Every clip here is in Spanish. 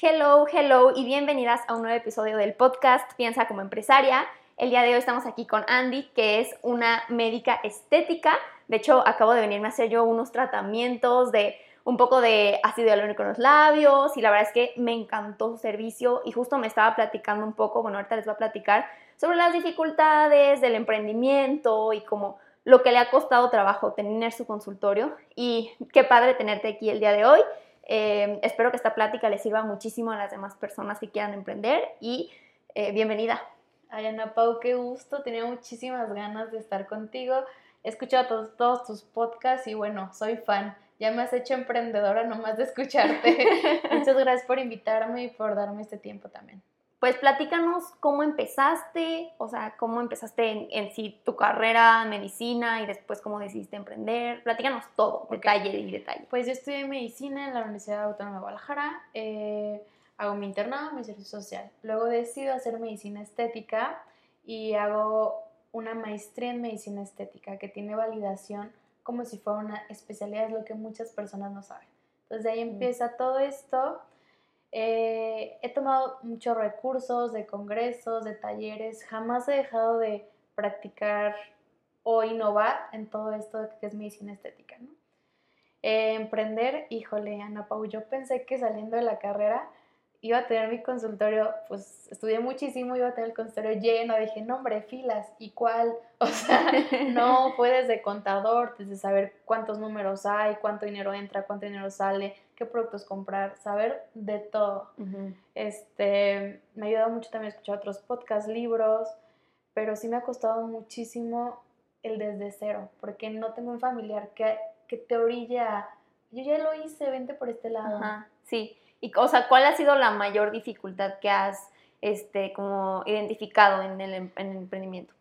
Hello, hello y bienvenidas a un nuevo episodio del podcast Piensa como empresaria. El día de hoy estamos aquí con Andy, que es una médica estética. De hecho, acabo de venirme a hacer yo unos tratamientos de un poco de ácido hialurónico en los labios y la verdad es que me encantó su servicio y justo me estaba platicando un poco, bueno, ahorita les voy a platicar sobre las dificultades del emprendimiento y como lo que le ha costado trabajo tener su consultorio y qué padre tenerte aquí el día de hoy. Eh, espero que esta plática les sirva muchísimo a las demás personas que quieran emprender y eh, bienvenida. Ay, Ana Pau, qué gusto. Tenía muchísimas ganas de estar contigo. He escuchado todos, todos tus podcasts y bueno, soy fan. Ya me has hecho emprendedora nomás de escucharte. Muchas gracias por invitarme y por darme este tiempo también. Pues platícanos cómo empezaste, o sea, cómo empezaste en, en sí tu carrera en medicina y después cómo decidiste emprender. Platícanos todo, detalle y detalle. Pues yo estudié medicina en la Universidad Autónoma de Guadalajara. Eh, hago mi internado, mi servicio social. Luego decido hacer medicina estética y hago una maestría en medicina estética que tiene validación como si fuera una especialidad, es lo que muchas personas no saben. Entonces de ahí Mm. empieza todo esto. Eh, he tomado muchos recursos de congresos, de talleres, jamás he dejado de practicar o innovar en todo esto que es medicina estética. ¿no? Eh, emprender, híjole, Ana Pau, yo pensé que saliendo de la carrera iba a tener mi consultorio, pues estudié muchísimo, iba a tener el consultorio lleno, dije, no hombre, filas, ¿y cuál? O sea, no, fue desde contador, desde saber cuántos números hay, cuánto dinero entra, cuánto dinero sale, qué productos comprar, saber de todo. Este, me ha ayudado mucho también a escuchar otros podcasts, libros, pero sí me ha costado muchísimo el desde cero, porque no tengo un familiar que, que te orilla, yo ya lo hice, vente por este lado. Ajá, sí. Y, o sea, ¿cuál ha sido la mayor dificultad que has este, como identificado en el, em- en el emprendimiento?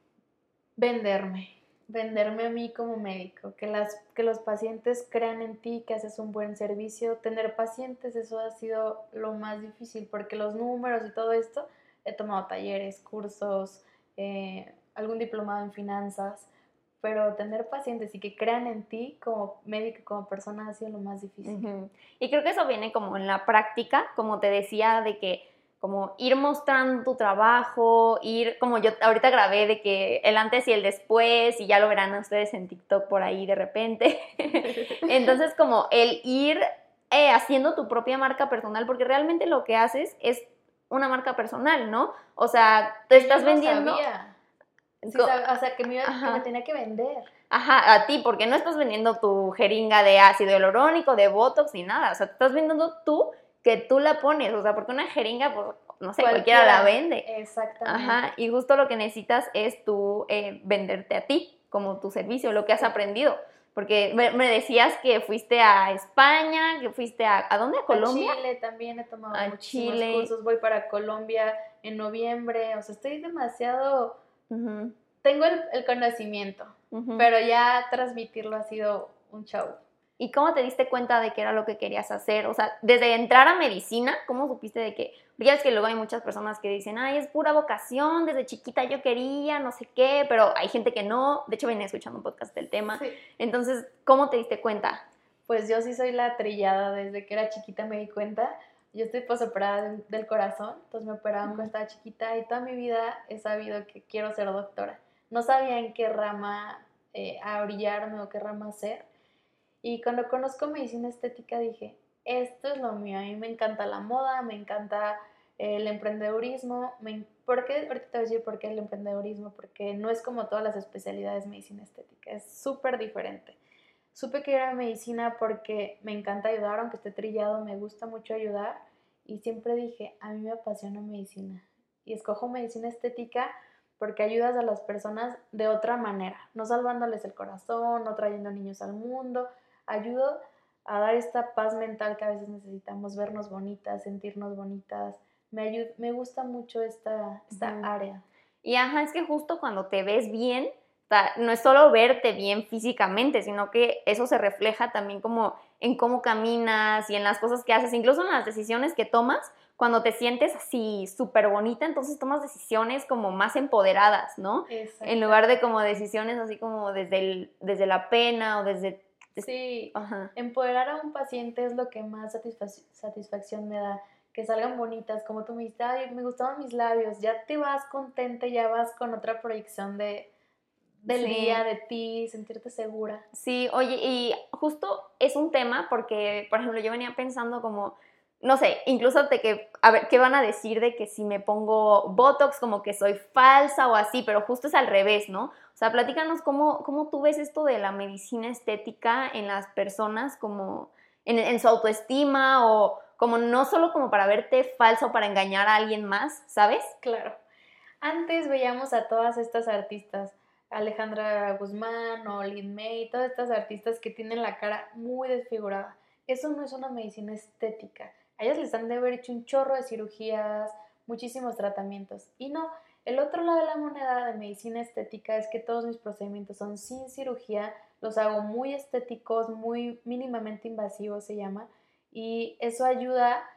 venderme, venderme a mí como médico, que, las, que los pacientes crean en ti, que haces un buen servicio. Tener pacientes, eso ha sido lo más difícil, porque los números y todo esto, he tomado talleres, cursos, eh, algún diplomado en finanzas, pero tener pacientes y que crean en ti como médico, como persona, ha sido lo más difícil. Y creo que eso viene como en la práctica, como te decía, de que como ir mostrando tu trabajo, ir, como yo ahorita grabé de que el antes y el después, y ya lo verán ustedes en TikTok por ahí de repente. Entonces, como el ir eh, haciendo tu propia marca personal, porque realmente lo que haces es una marca personal, ¿no? O sea, te estás vendiendo... sabía. Sí, o sea, que me, iba- que me tenía que vender. Ajá, a ti, porque no estás vendiendo tu jeringa de ácido hialurónico, de botox ni nada. O sea, te estás vendiendo tú que tú la pones. O sea, porque una jeringa, pues, no sé, cualquiera, la vende. Exactamente. Ajá, y justo lo que necesitas es tú eh, venderte a ti, como tu servicio, lo que has aprendido. Porque me, me decías que fuiste a España, que fuiste a... ¿A dónde? ¿A Colombia? A Chile también he tomado A muchísimos Chile. cursos. Voy para Colombia en noviembre. O sea, estoy demasiado. Tengo el, el conocimiento, pero ya transmitirlo ha sido un show. ¿Y cómo te diste cuenta de que era lo que querías hacer? O sea, desde entrar a medicina, ¿cómo supiste de que? Ya ves que luego hay muchas personas que dicen, ay, es pura vocación, desde chiquita yo quería, no sé qué, pero hay gente que no. De hecho, venía escuchando un podcast del tema. Sí. Entonces, ¿cómo te diste cuenta? Pues yo sí soy la trillada. Desde que era chiquita me di cuenta. Yo estoy posoperada de- del corazón, entonces me operaron cuando estaba chiquita y toda mi vida he sabido que quiero ser doctora. No sabía en qué rama eh, a orillarme o qué rama hacer. Y cuando conozco medicina estética dije, esto es lo mío, a mí me encanta la moda, me encanta el emprendedurismo. Me, ¿Por qué? Ahorita te voy a decir por qué el emprendedurismo, porque no es como todas las especialidades de medicina estética, es súper diferente. Supe que era medicina porque me encanta ayudar, aunque esté trillado, me gusta mucho ayudar. Y siempre dije, a mí me apasiona medicina. Y escojo medicina estética porque ayudas a las personas de otra manera, no salvándoles el corazón, no trayendo niños al mundo. Ayudo a dar esta paz mental que a veces necesitamos, vernos bonitas, sentirnos bonitas, me, me gusta mucho esta, esta área. Y ajá, es que justo cuando te ves bien, no es solo verte bien físicamente, sino que eso se refleja también como en cómo caminas y en las cosas que haces, incluso en las decisiones que tomas. Cuando te sientes así súper bonita, entonces tomas decisiones como más empoderadas, ¿no? En lugar de como decisiones así como desde, el, desde la pena o desde... Sí, empoderar a un paciente es lo que más satisfacción me da que salgan bonitas, como tú me dijiste, ay, me gustaban mis labios, ya te vas contenta, ya vas con otra proyección de, del día, de ti, sentirte segura. Sí, oye, y justo es un tema porque, por ejemplo, yo venía pensando como, no sé, incluso de que, a ver, ¿qué van a decir de que si me pongo Botox como que soy falsa o así? Pero justo es al revés, ¿no? O sea, platícanos cómo, cómo tú ves esto de la medicina estética en las personas como en, en su autoestima o como no solo como para verte falso para engañar a alguien más, ¿sabes? Claro. Antes veíamos a todas estas artistas, Alejandra Guzmán o Lin May, todas estas artistas que tienen la cara muy desfigurada. Eso no es una medicina estética. A ellas les han de haber hecho un chorro de cirugías, muchísimos tratamientos. Y no, el otro lado de la moneda de medicina estética es que todos mis procedimientos son sin cirugía, los hago muy estéticos, muy mínimamente invasivos se llama, y eso ayuda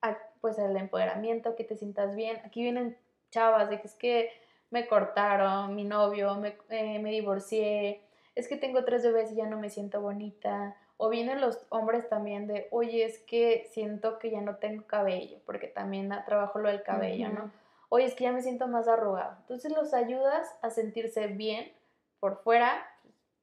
a, pues al empoderamiento, que te sientas bien. Aquí vienen chavas de que es que me cortaron, mi novio, me, eh, me divorcié, es que tengo tres bebés y ya no me siento bonita. O vienen los hombres también de, oye, es que siento que ya no tengo cabello, porque también trabajo lo del cabello, ¿no? Oye, es que ya me siento más arrugado. Entonces los ayudas a sentirse bien por fuera,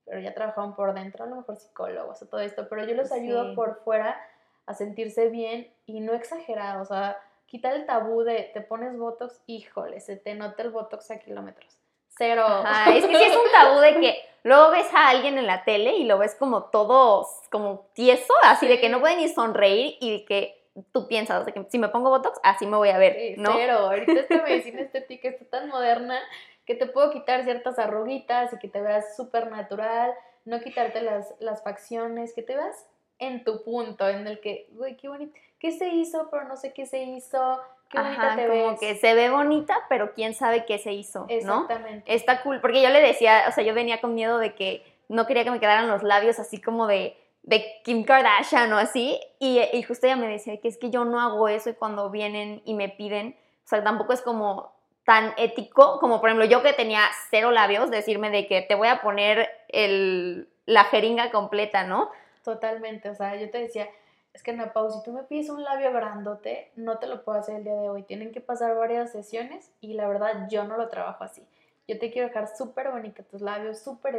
pero ya trabajaron por dentro, a lo mejor psicólogos o todo esto, pero yo los ayudo por fuera a sentirse bien y no exagerado, o sea, quitar el tabú de te pones Botox, híjole, se te nota el Botox a kilómetros. Cero. es que sí es un tabú de que luego ves a alguien en la tele y lo ves como todo, como tieso, así de que no puede ni sonreír y que tú piensas, de que si me pongo Botox, así me voy a ver, ¿no? Cero, ahorita esta medicina estética está tan moderna que te puedo quitar ciertas arruguitas y que te veas súper natural, no quitarte las, las facciones, que te veas en tu punto, en el que, güey, qué bonito, ¿qué se hizo? Pero no sé qué se hizo, qué bonita te como que se ve bonita, pero quién sabe qué se hizo, ¿no? Exactamente. Está cool, porque yo le decía, o sea, yo venía con miedo de que no quería que me quedaran los labios así como de, de Kim Kardashian o así, y, y justo ella me decía que es que yo no hago eso y cuando vienen y me piden, o sea, tampoco es como tan ético como por ejemplo yo que tenía cero labios, decirme de que te voy a poner el, la jeringa completa, ¿no? Totalmente, o sea, yo te decía, es que no, Pau, si tú me pides un labio grandote, no te lo puedo hacer el día de hoy. Tienen que pasar varias sesiones y la verdad yo no lo trabajo así. Yo te quiero dejar súper bonita tus labios, súper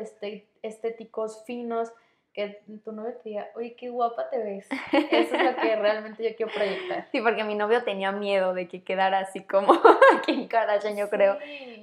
estéticos, finos, que tu novio te diga, oye, qué guapa te ves. Eso es lo que realmente yo quiero proyectar. Sí, porque mi novio tenía miedo de que quedara así como Kim Kardashian, yo creo.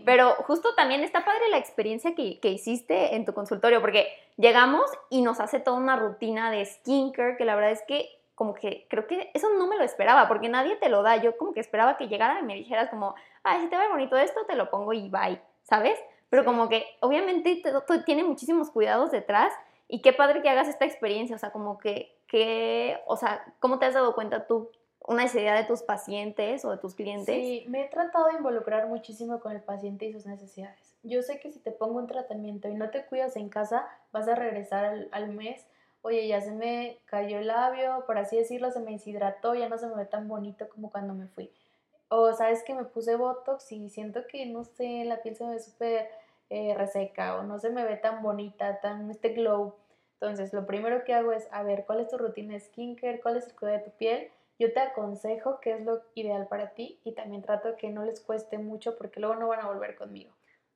Pero justo también está padre la experiencia que, que, hiciste en tu consultorio, porque llegamos y nos hace toda una rutina de skincare, que la verdad es que como que creo que eso no me lo esperaba, porque nadie te lo da. Yo como que esperaba que llegara y me dijeras como, ay, si te ve bonito esto, te lo pongo y bye, ¿sabes? Pero como que obviamente tiene muchísimos cuidados detrás y qué padre que hagas esta experiencia, o sea, como que, que, o sea, ¿cómo te has dado cuenta tú una necesidad de tus pacientes o de tus clientes? Sí, me he tratado de involucrar muchísimo con el paciente y sus necesidades. Yo sé que si te pongo un tratamiento y no te cuidas en casa, vas a regresar al, al mes, oye, ya se me cayó el labio, por así decirlo, se me deshidrató, ya no se me ve tan bonito como cuando me fui. O sabes que me puse Botox y siento que, no sé, la piel se me ve súper eh, reseca o no se me ve tan bonita, tan este glow. Entonces, lo primero que hago es, a ver, ¿cuál es tu rutina de skincare? ¿Cuál es el cuidado de tu piel? Yo te aconsejo qué es lo ideal para ti y también trato que no les cueste mucho porque luego no van a volver conmigo.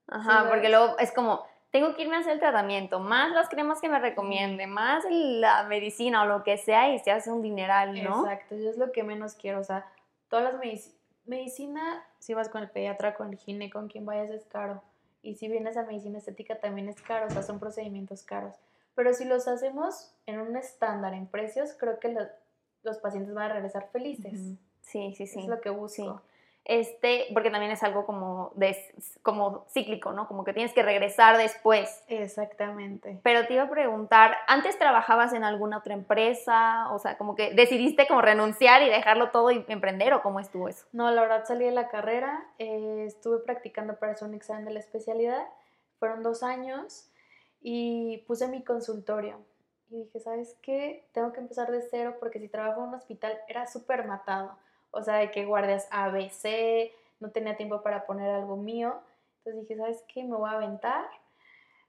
Ajá, porque luego es como, tengo que irme a hacer el tratamiento, más las cremas que me recomiende, más la medicina o lo que sea y se hace un dineral, ¿no? Exacto, yo es lo que menos quiero, o sea, todas las medicinas, medicina, si vas con el pediatra, con el gine, con quien vayas es caro y si vienes a medicina estética también es caro, o sea, son procedimientos caros. Pero si los hacemos en un estándar en precios, creo que los pacientes van a regresar felices. Sí, sí, sí. Es lo que busco. Este, porque también es algo como, de, como cíclico, ¿no? Como que tienes que regresar después. Exactamente. Pero te iba a preguntar, ¿antes trabajabas en alguna otra empresa? O sea, como que decidiste como renunciar y dejarlo todo y emprender o cómo estuvo eso? No, la verdad salí de la carrera, eh, estuve practicando para hacer un examen de la especialidad, fueron dos años y puse mi consultorio. Y dije, ¿sabes qué? Tengo que empezar de cero porque si trabajo en un hospital era súper matado o sea, de que guardias ABC, no tenía tiempo para poner algo mío. Entonces dije, ¿sabes qué? Me voy a aventar.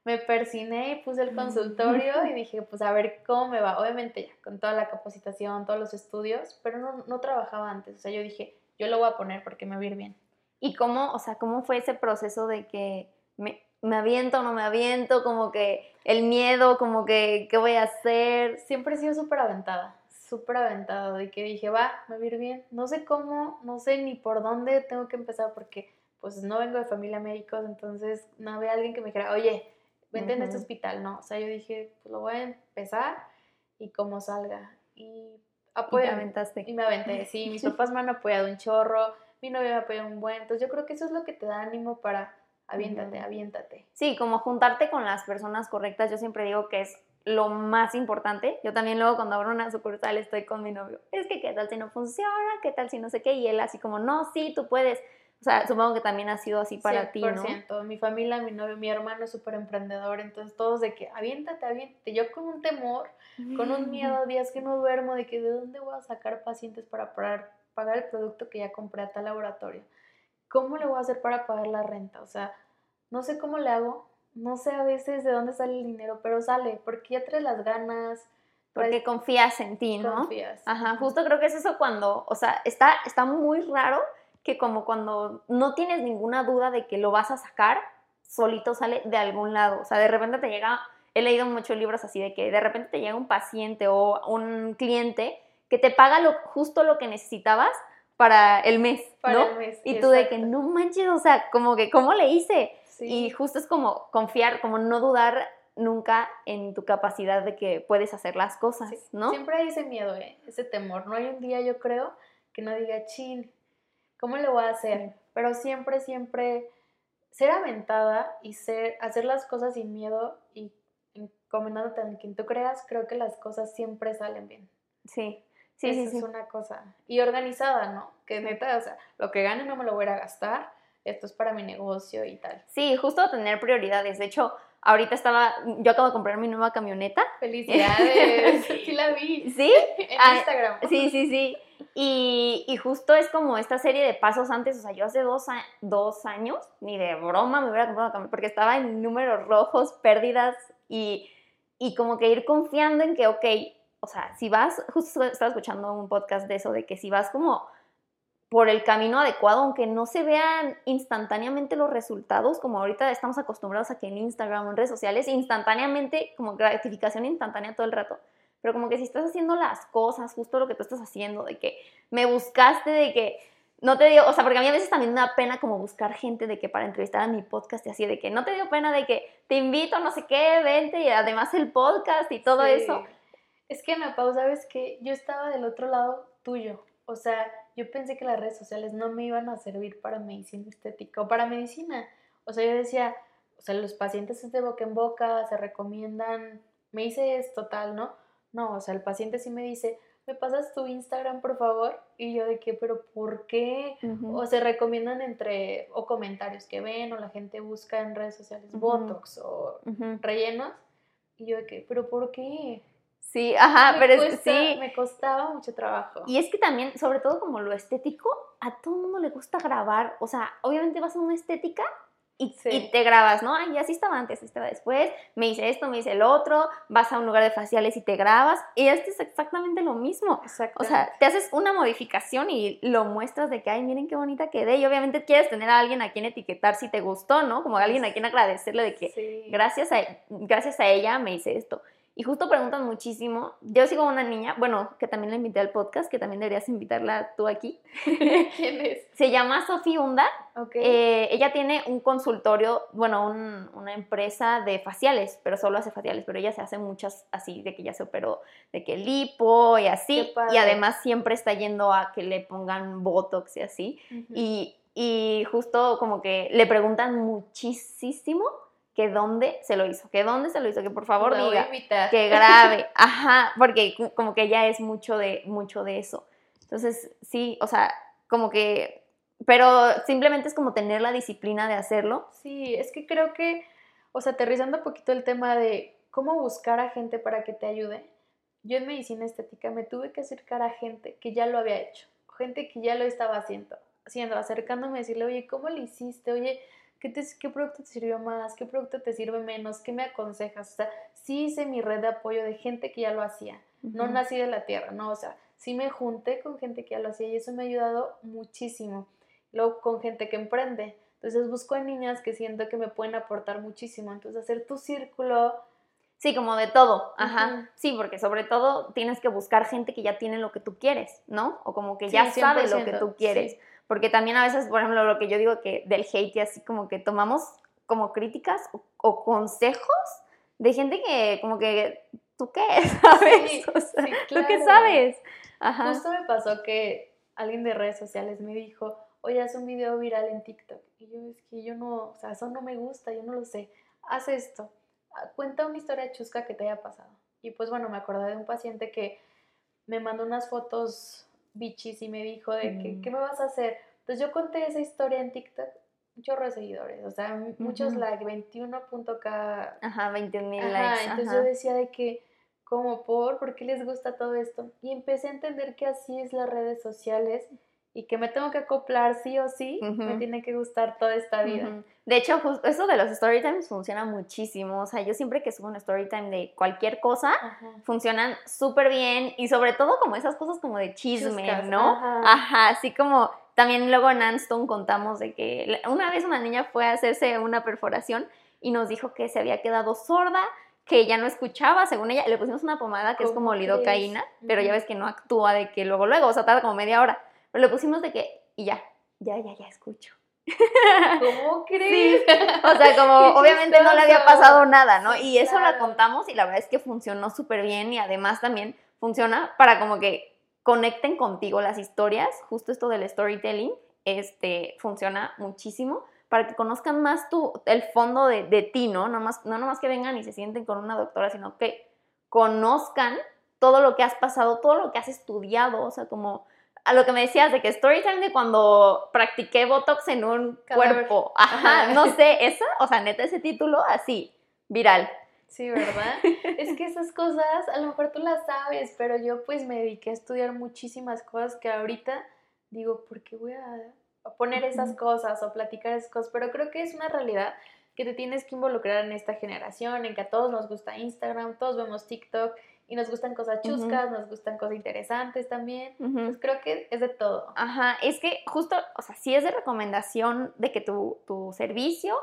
Me persiné y puse el consultorio y dije, pues a ver cómo me va. Obviamente ya, con toda la capacitación, todos los estudios, pero no, no trabajaba antes. O sea, yo dije, yo lo voy a poner porque me va a ir bien. ¿Y cómo, o sea, cómo fue ese proceso de que me, me aviento o no me aviento? Como que el miedo, como que, ¿qué voy a hacer? Siempre he sido súper aventada súper aventado, de que dije, va, me va a ir bien. No sé cómo, no sé ni por dónde tengo que empezar porque pues no vengo de familia médicos, entonces no había alguien que me dijera, oye, vente en este hospital, no. O sea, yo dije, pues lo voy a empezar y como salga. Y apoyo. Y aventaste. Y me aventé, sí, mis papás me han apoyado un chorro, mi novio me apoyado un buen, entonces yo creo que eso es lo que te da ánimo para aviéntate, aviéntate. Sí, como juntarte con las personas correctas, yo siempre digo que es lo más importante. Yo también luego cuando abro una sucursal estoy con mi novio. Es que qué tal si no funciona, qué tal si no sé qué. Y él así como, no, sí, tú puedes. O sea, supongo que también ha sido así para ti, ¿no? Mi familia, mi novio, mi hermano es súper emprendedor. Entonces todos de que aviéntate, aviéntate. Yo con un temor, con un miedo, días que no duermo, de que de dónde voy a sacar pacientes para pagar, pagar el producto que ya compré a tal laboratorio. ¿Cómo le voy a hacer para pagar la renta? O sea, no sé cómo le hago, no sé a veces de dónde sale el dinero, pero sale, porque ya traes las ganas. Porque confías en ti, ¿no? Confías. Ajá, justo creo que es eso cuando, o sea, está, está muy raro que como cuando no tienes ninguna duda de que lo vas a sacar, solito sale de algún lado. O sea, de repente te llega, he leído muchos libros así de que de repente te llega un paciente o un cliente que te paga lo, justo lo que necesitabas para el mes, para El mes, y tú de que no manches, o sea, como que, ¿cómo le hice? Y justo es como confiar, como no dudar nunca en tu capacidad de que puedes hacer las cosas, ¿no? Siempre hay ese miedo, ¿eh? ese temor. No hay un día, yo creo, que no diga, chin, ¿cómo le voy a hacer? Pero siempre, siempre ser aventada y ser, hacer las cosas sin miedo y encomendándote en quien tú creas, creo que las cosas siempre salen bien. Sí, sí, sí, es una cosa. Y organizada, ¿no? Que neta, o sea, lo que gane no me lo voy a gastar esto es para mi negocio y tal. Sí, justo tener prioridades. De hecho, ahorita estaba, yo acabo de comprar mi nueva camioneta. Felicidades, sí la vi. ¿Sí? En ah, Instagram. Sí, sí, sí. Y, y, justo es como esta serie de pasos antes, o sea, yo hace dos, dos años, ni de broma me hubiera comprado camioneta, porque estaba en números rojos, pérdidas y, y como que ir confiando en que, ok, o sea, si vas, justo estaba escuchando un podcast de eso, de que si vas como por el camino adecuado, aunque no se vean instantáneamente los resultados, como ahorita estamos acostumbrados a que en Instagram o en redes sociales, instantáneamente, como gratificación instantánea todo el rato. Pero como que si estás haciendo las cosas, justo lo que tú estás haciendo, de que me buscaste, de que no te dio, o sea, porque a mí a veces también me da pena como buscar gente de que para entrevistar a mi podcast y así, de que no te dio pena de que te invito, no sé qué, vente y además el podcast y todo eso. Es que Ana Pau, sabes que yo estaba del otro lado tuyo, o sea, yo pensé que las redes sociales no me iban a servir para medicina estética o para medicina. O sea, yo decía, o sea, los pacientes es de boca en boca, se recomiendan, me hice esto tal, ¿no? No, o sea, el paciente sí me dice, ¿me pasas tu Instagram, por favor? Y yo de qué, pero ¿por qué? O se recomiendan entre, o comentarios que ven, o la gente busca en redes sociales Botox o rellenos. Y yo de qué, pero ¿por qué? Sí, ajá, pero es, sí. Me costaba mucho trabajo. Y es que también, sobre todo como lo estético, a todo el mundo le gusta grabar. O sea, obviamente vas a una estética y, te grabas, ¿no? Ay, así estaba antes, así estaba después, me hice esto, me hice el otro, vas a un lugar de faciales y te grabas. Y este es exactamente lo mismo. O sea, te haces una modificación y lo muestras de que, ay, miren qué bonita quedé. Y obviamente quieres tener a alguien a quien etiquetar si te gustó, ¿no? Como a alguien a quien agradecerle de que gracias, a, gracias a ella me hice esto. Y justo preguntan muchísimo. Yo sigo una niña, bueno, que también la invité al podcast, que también deberías invitarla tú aquí. ¿Quién es? Se llama Sofía Hunda Ok. Eh, ella tiene un consultorio, bueno, un- una empresa de faciales, pero solo hace faciales, pero ella se hace muchas así, de que ya se operó, de que lipo y así, y además siempre está yendo a que le pongan botox y así, y, y justo como que le preguntan muchísimo que dónde se lo hizo, que dónde se lo hizo, que por favor diga que grabe, ajá, porque como que ella es mucho de, mucho de eso. Entonces, sí, o sea, como que, pero simplemente es como tener la disciplina de hacerlo. Sí, es que creo que, o sea, aterrizando un poquito el tema de cómo buscar a gente para que te ayude, yo en medicina estética me tuve que acercar a gente que ya lo había hecho, gente que ya lo estaba haciendo, haciendo acercándome a decirle, oye, ¿cómo lo hiciste? Oye, ¿qué, te- ¿qué producto te sirvió más? ¿Qué producto te sirve menos? ¿Qué me aconsejas? O sea, sí hice mi red de apoyo de gente que ya lo hacía, no nací de la tierra, no, o sea, sí me junté con gente que ya lo hacía y eso me ha ayudado muchísimo. Luego con gente que emprende. Entonces busco en niñas que siento que me pueden aportar muchísimo. Entonces hacer tu círculo, Sí, como de todo, ajá. Sí, porque sobre todo tienes que buscar gente que ya tiene lo que tú quieres, ¿no? O como que ya sabe lo que 100%, tú quieres. sí. Porque también a veces, por ejemplo, lo que yo digo que del hate y así como que tomamos como críticas o, o consejos de gente que como que tú qué sabes, Sí, o sea, sí, tú qué claro. sabes. Ajá. Justo me pasó que alguien de redes sociales me dijo, oye, haz un video viral en TikTok. Y yo, es que yo no, o sea, eso no me gusta, yo no lo sé. Haz esto. Ah, Cuenta una historia chusca que te haya pasado. Y pues bueno, me acordé de un paciente que me mandó unas fotos bichis y me dijo de que, Mm. ¿qué me vas a hacer? Entonces yo conté esa historia en TikTok, chorro de seguidores, o sea, m- muchos Ujú. like, 21.k Ajá, 21 mil likes. entonces ajá. yo decía de que, como por, ¿por qué les gusta todo esto? Y empecé a entender que así es las redes sociales y que me tengo que acoplar sí o sí, me tiene que gustar toda esta vida. De hecho, justo eso de los story times funciona muchísimo. O sea, yo siempre que subo un story time de cualquier cosa, Ajá. funcionan súper bien y sobre todo como esas cosas como de chisme, Chuscas, ¿no? ajá. Ajá, así como también luego en Anston contamos de que una vez una niña fue a hacerse una perforación y nos dijo que se había quedado sorda, que ya no escuchaba, según ella, le pusimos una pomada que es ¿Cómo como lidocaína, pero ya ves que no actúa de que luego luego, o sea, tarda como media hora, pero le pusimos de que y ya, ya, ya, ya escucho. ¿Cómo crees? O sea, como obviamente no le había pasado nada, ¿no? Y eso la claro. contamos y la verdad es que funcionó súper bien y además también funciona para como que conecten contigo las historias, justo esto del storytelling, este, funciona muchísimo para que conozcan más tu, el fondo de, de ti, ¿no? No, más, no nomás que vengan y se sienten con una doctora, sino que conozcan todo lo que has pasado, todo lo que has estudiado, o sea, como a lo que me decías de que storytime de cuando practiqué Botox en un cuerpo. Ajá, Ajá. no sé, esa, o sea, neta, ese título así, viral. Sí, ¿verdad? es que esas cosas, a lo mejor tú las sabes, pero yo pues me dediqué a estudiar muchísimas cosas que ahorita digo, ¿por qué voy a, poner esas cosas o platicar esas cosas? Pero creo que es una realidad que te tienes que involucrar en esta generación, en que a todos nos gusta Instagram, todos vemos TikTok y nos gustan cosas chuscas, nos gustan cosas interesantes también. Ujú. Pues creo que es de todo. Ajá, es que justo, o sea, sí es de recomendación de que tu, tu servicio,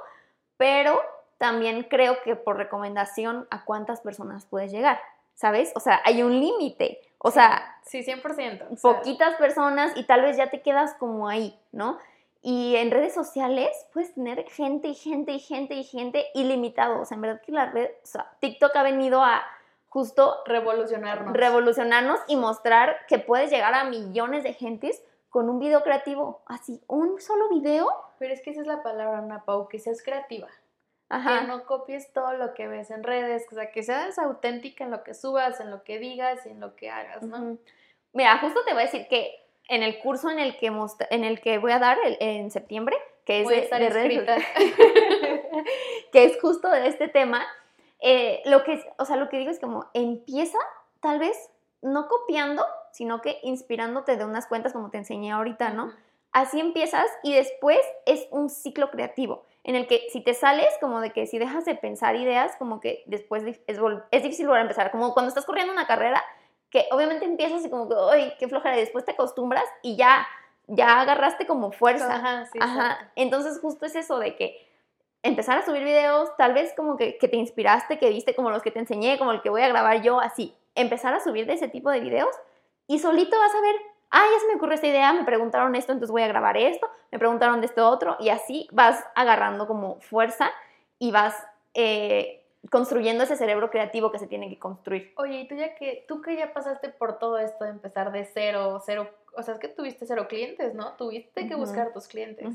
pero también creo que por recomendación a cuántas personas puedes llegar, ¿sabes? O sea, hay un límite. O sea, Sí, 100%. o sea, poquitas personas y tal vez ya te quedas como ahí, ¿no? Y en redes sociales puedes tener gente y gente y gente y gente ilimitado. O sea, en verdad que la red, o sea, TikTok ha venido a justo revolucionarnos. revolucionarnos y mostrar que puedes llegar a millones de gentes con un video creativo. Así, un solo video. Pero es que esa es la palabra, Ana Pau, que seas creativa. Ajá. que no copies todo lo que ves en redes, o sea, que seas auténtica en lo que subas, en lo que digas y en lo que hagas, ¿no? Ujú. Mira, justo te voy a decir que en el curso en el que, en el que voy a dar el- en septiembre, que es de, estar de redes que es justo de este tema, eh, lo que, o sea, lo que digo es como empieza tal vez no copiando, sino que inspirándote de unas cuentas como te enseñé ahorita, ¿no? Así empiezas y después es un ciclo creativo en el que si te sales, como de que si dejas de pensar ideas, como que después es, es difícil volver a empezar, como cuando estás corriendo una carrera, que obviamente empiezas y como que, ¡ay, qué flojera! Y después te acostumbras y ya, ya agarraste como fuerza. Ajá, sí, Ajá. Entonces justo es eso de que empezar a subir videos, tal vez como que, que te inspiraste, que viste como los que te enseñé, como el que voy a grabar yo, así. Empezar a subir de ese tipo de videos y solito vas a ver ah, ya se me ocurrió esta idea, me preguntaron esto, entonces voy a grabar esto, me preguntaron de esto otro, y así vas agarrando como fuerza y vas eh, construyendo ese cerebro creativo que se tiene que construir. Oye, y tú ya que, tú que ya pasaste por todo esto de empezar de cero, cero, o sea, es que tuviste cero clientes, ¿no? Tuviste que buscar tus clientes.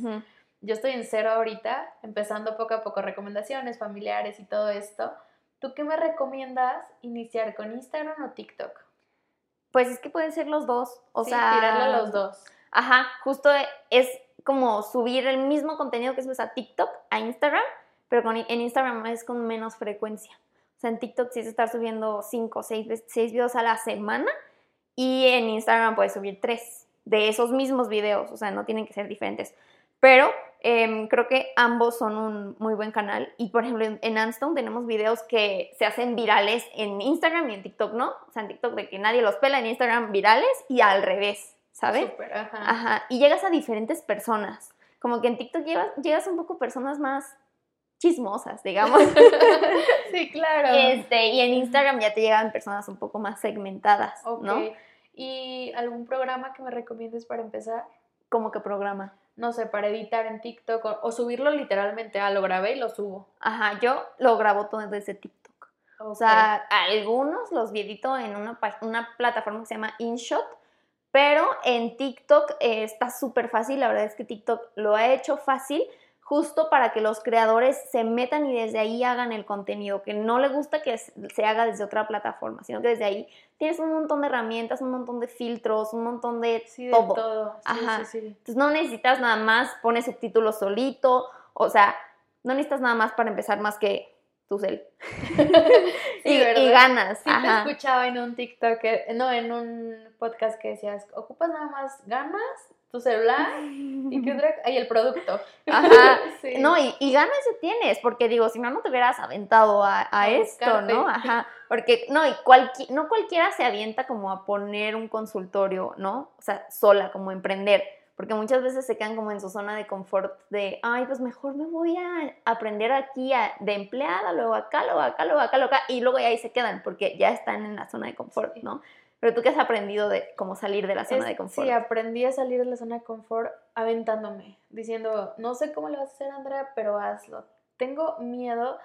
Yo estoy en cero ahorita, empezando poco a poco recomendaciones familiares y todo esto. ¿Tú qué me recomiendas iniciar con Instagram o TikTok? Pues es que pueden ser los dos, o Sí, sea, tirarle a los dos. Ajá, justo es como subir el mismo contenido que subes a TikTok, a Instagram, pero con, en Instagram es con menos frecuencia. O sea, en TikTok sí es estar subiendo 5 o 6 videos a la semana y en Instagram puedes subir 3 de esos mismos videos, o sea, no tienen que ser diferentes. Pero em, creo que ambos son un muy buen canal y, por ejemplo, en, en Anstone tenemos videos que se hacen virales en Instagram y en TikTok, ¿no? O sea, en TikTok de que nadie los pela, en Instagram virales y al revés, ¿sabes? Súper, ajá. Ajá, y llegas a diferentes personas. Como que en TikTok llevas, llegas un poco personas más chismosas, digamos. Sí, claro. este, y en Instagram ya te llegan personas un poco más segmentadas, Ok. ¿no? ¿Y algún programa que me recomiendes para empezar? Como que programa. No sé, para editar en TikTok o, o subirlo literalmente. Ah, lo grabé y lo subo. Ajá, yo lo grabo todo desde TikTok. O sea, algunos los edito en una, una plataforma que se llama InShot, pero en TikTok eh, está súper fácil. La verdad es que TikTok lo ha hecho fácil justo para que los creadores se metan y desde ahí hagan el contenido, que no le gusta que se haga desde otra plataforma, sino que desde ahí tienes un montón de herramientas, un montón de filtros, un montón de sí, de todo. todo. Sí, Ajá. sí. Entonces no necesitas nada más, pones subtítulos solito, o sea, no necesitas nada más para empezar más que tu cel. Sí, y, y ganas. Sí ajá. te escuchaba en un TikTok, que- no, en un podcast que decías, ocupas nada más ganas, tu celular y qué otra, y el producto. Ajá. Sí. No, y, y ganas ya tienes, porque digo, si no, no te hubieras aventado a, a A esto, buscarte. ¿no? Ajá. Porque, no, y cualqui- no cualquiera se avienta como a poner un consultorio, ¿no? O sea, sola, como emprender. Porque muchas veces se quedan como en su zona de confort de, ay, pues mejor me voy a aprender aquí a- de empleada, luego acá, luego acá, luego acá, luego acá, y luego ya ahí se quedan, porque ya están en la zona de confort, Sí. Pero tú qué has aprendido de cómo salir de la zona Es- de confort. Sí, aprendí a salir de la zona de confort aventándome, diciendo, no sé cómo le vas a hacer, Andrea, pero hazlo. Tengo miedo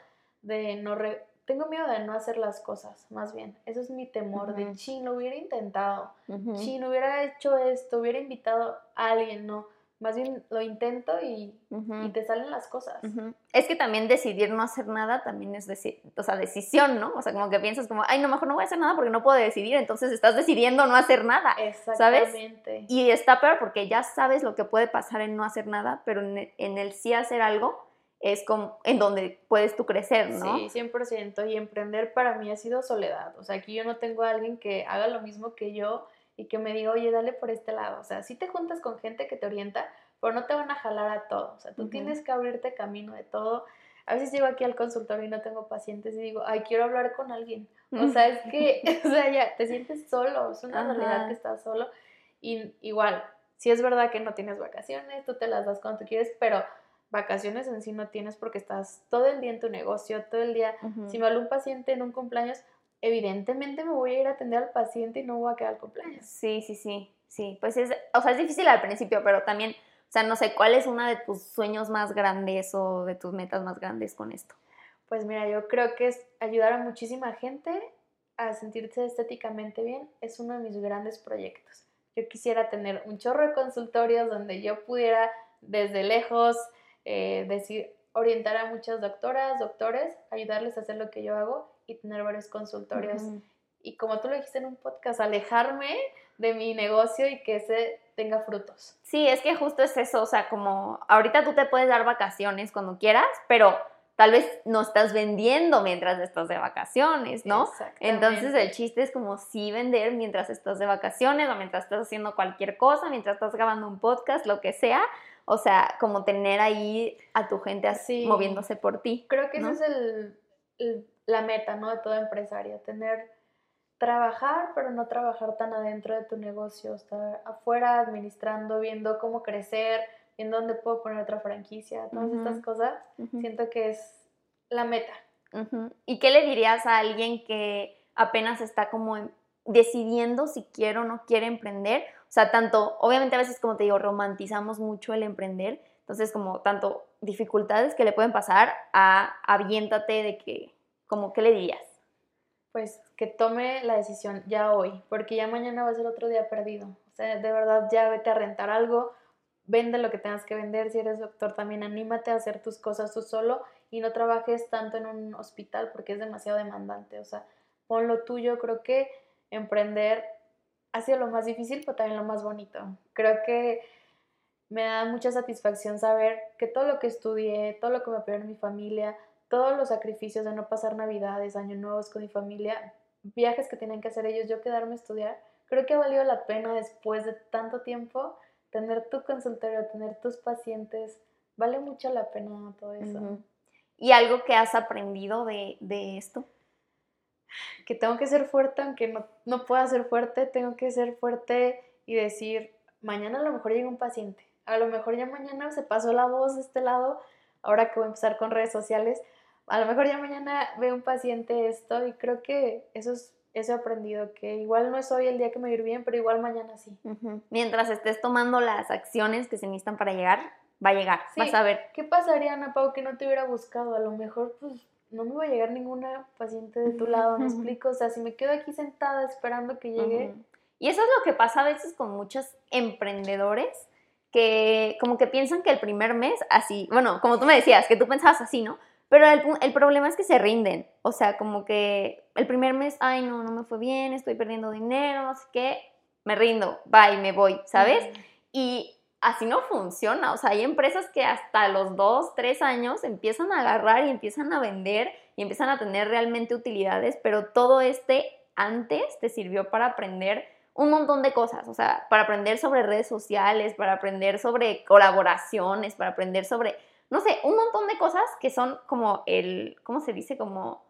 de no re- tengo miedo de no hacer las cosas, más bien. Eso es mi temor, de chin, lo hubiera intentado. Ujú. Chin, hubiera hecho esto, hubiera invitado a alguien, no. Más bien lo intento y, Ujú. y te salen las cosas. Ujú. Es que también decidir no hacer nada también es o sea, decisión, ¿no? O sea, como que piensas como, ay, no, mejor no voy a hacer nada porque no puedo decidir, entonces estás decidiendo no hacer nada. Exactamente. Y está peor porque ya sabes lo que puede pasar en no hacer nada, pero en el, en el sí hacer algo es como en donde puedes tú crecer, ¿no? Sí, 100%. Y emprender para mí ha sido soledad. O sea, aquí yo no tengo a alguien que haga lo mismo que yo y que me diga, oye, dale por este lado. O sea, sí te juntas con gente que te orienta, pero no te van a jalar a todo. O sea, tú tienes que abrirte camino de todo. A veces llego aquí al consultorio y no tengo pacientes y digo, ay, quiero hablar con alguien. O sea, es que, o sea, ya te sientes solo, es una Ajá. realidad que estás solo. Y igual, si es verdad que no tienes vacaciones, tú te las das cuando tú quieres, pero vacaciones en sí no tienes porque estás todo el día en tu negocio, todo el día. Si me habla un paciente en un cumpleaños, evidentemente me voy a ir a atender al paciente y no voy a quedar al cumpleaños. Sí, sí, sí, sí. Pues es, o sea, es difícil al principio, pero también, o sea, no sé, ¿cuál es una de tus sueños más grandes o de tus metas más grandes con esto? Pues mira, yo creo que es ayudar a muchísima gente a sentirse estéticamente bien es uno de mis grandes proyectos. Yo quisiera tener un chorro de consultorios donde yo pudiera desde lejos eh, decir, orientar a muchas doctoras, doctores, ayudarles a hacer lo que yo hago y tener varios consultorios. Ujú. Y como tú lo dijiste en un podcast, alejarme de mi negocio y que ese tenga frutos. Sí, es que justo es eso, o sea, como ahorita tú te puedes dar vacaciones cuando quieras, pero tal vez no estás vendiendo mientras estás de vacaciones, ¿no? Entonces el chiste es como sí vender mientras estás de vacaciones o mientras estás haciendo cualquier cosa, mientras estás grabando un podcast, lo que sea, o sea, como tener ahí a tu gente así Sí. moviéndose por ti. Creo que ¿no? esa es el, el- la meta, ¿no? De todo empresario, tener, trabajar, pero no trabajar tan adentro de tu negocio, estar afuera administrando, viendo cómo crecer, en dónde puedo poner otra franquicia, todas estas cosas, siento que es la meta. ¿Y qué le dirías a alguien que apenas está como en- decidiendo si quiere o no quiere emprender? O sea, tanto, obviamente a veces, como te digo, romantizamos mucho el emprender, entonces como tanto dificultades que le pueden pasar a aviéntate de que, como, ¿qué le dirías? Pues que tome la decisión ya hoy, porque ya mañana va a ser otro día perdido. O sea, de verdad ya vete a rentar algo, vende lo que tengas que vender, si eres doctor también anímate a hacer tus cosas tú solo y no trabajes tanto en un hospital porque es demasiado demandante, o sea, pon lo tuyo, creo que emprender ha sido lo más difícil, pero también lo más bonito. Creo que me da mucha satisfacción saber que todo lo que estudié, todo lo que me apoyó mi familia, todos los sacrificios de no pasar navidades, años nuevos con mi familia, viajes que tienen que hacer ellos, yo quedarme a estudiar, creo que ha valido la pena después de tanto tiempo tener tu consultorio, tener tus pacientes, vale mucho la pena todo eso. ¿Y algo que has aprendido de, esto? Que tengo que ser fuerte, aunque no, no pueda ser fuerte, tengo que ser fuerte y decir, mañana a lo mejor llega un paciente, a lo mejor ya mañana se pasó la voz de este lado, ahora que voy a empezar con redes sociales, a lo mejor ya mañana ve un paciente esto y creo que eso es eso he aprendido, que igual no es hoy el día que me ir bien, pero igual mañana sí. Mientras estés tomando las acciones que se necesitan para llegar, va a llegar, vas a ver. ¿Qué pasaría, Ana Pau, que no te hubiera buscado? A lo mejor, pues, no me va a llegar ninguna paciente de tu lado, ¿me explico? O sea, si me quedo aquí sentada esperando que llegue... Y eso es lo que pasa a veces con muchos emprendedores, que como que piensan que el primer mes, así, bueno, como tú me decías, que tú pensabas así, ¿no? Pero el, problema es que se rinden. O sea, como que el primer mes, ay, no, no me fue bien, estoy perdiendo dinero, no sé qué, me rindo, bye, me voy, ¿sabes? Y así no funciona. O sea, hay empresas que hasta los dos, tres años empiezan a agarrar y empiezan a vender y empiezan a tener realmente utilidades, pero todo este antes te sirvió para aprender un montón de cosas, o sea, para aprender sobre redes sociales, para aprender sobre colaboraciones, para aprender sobre no sé, un montón de cosas que son como el, ¿cómo se dice? Como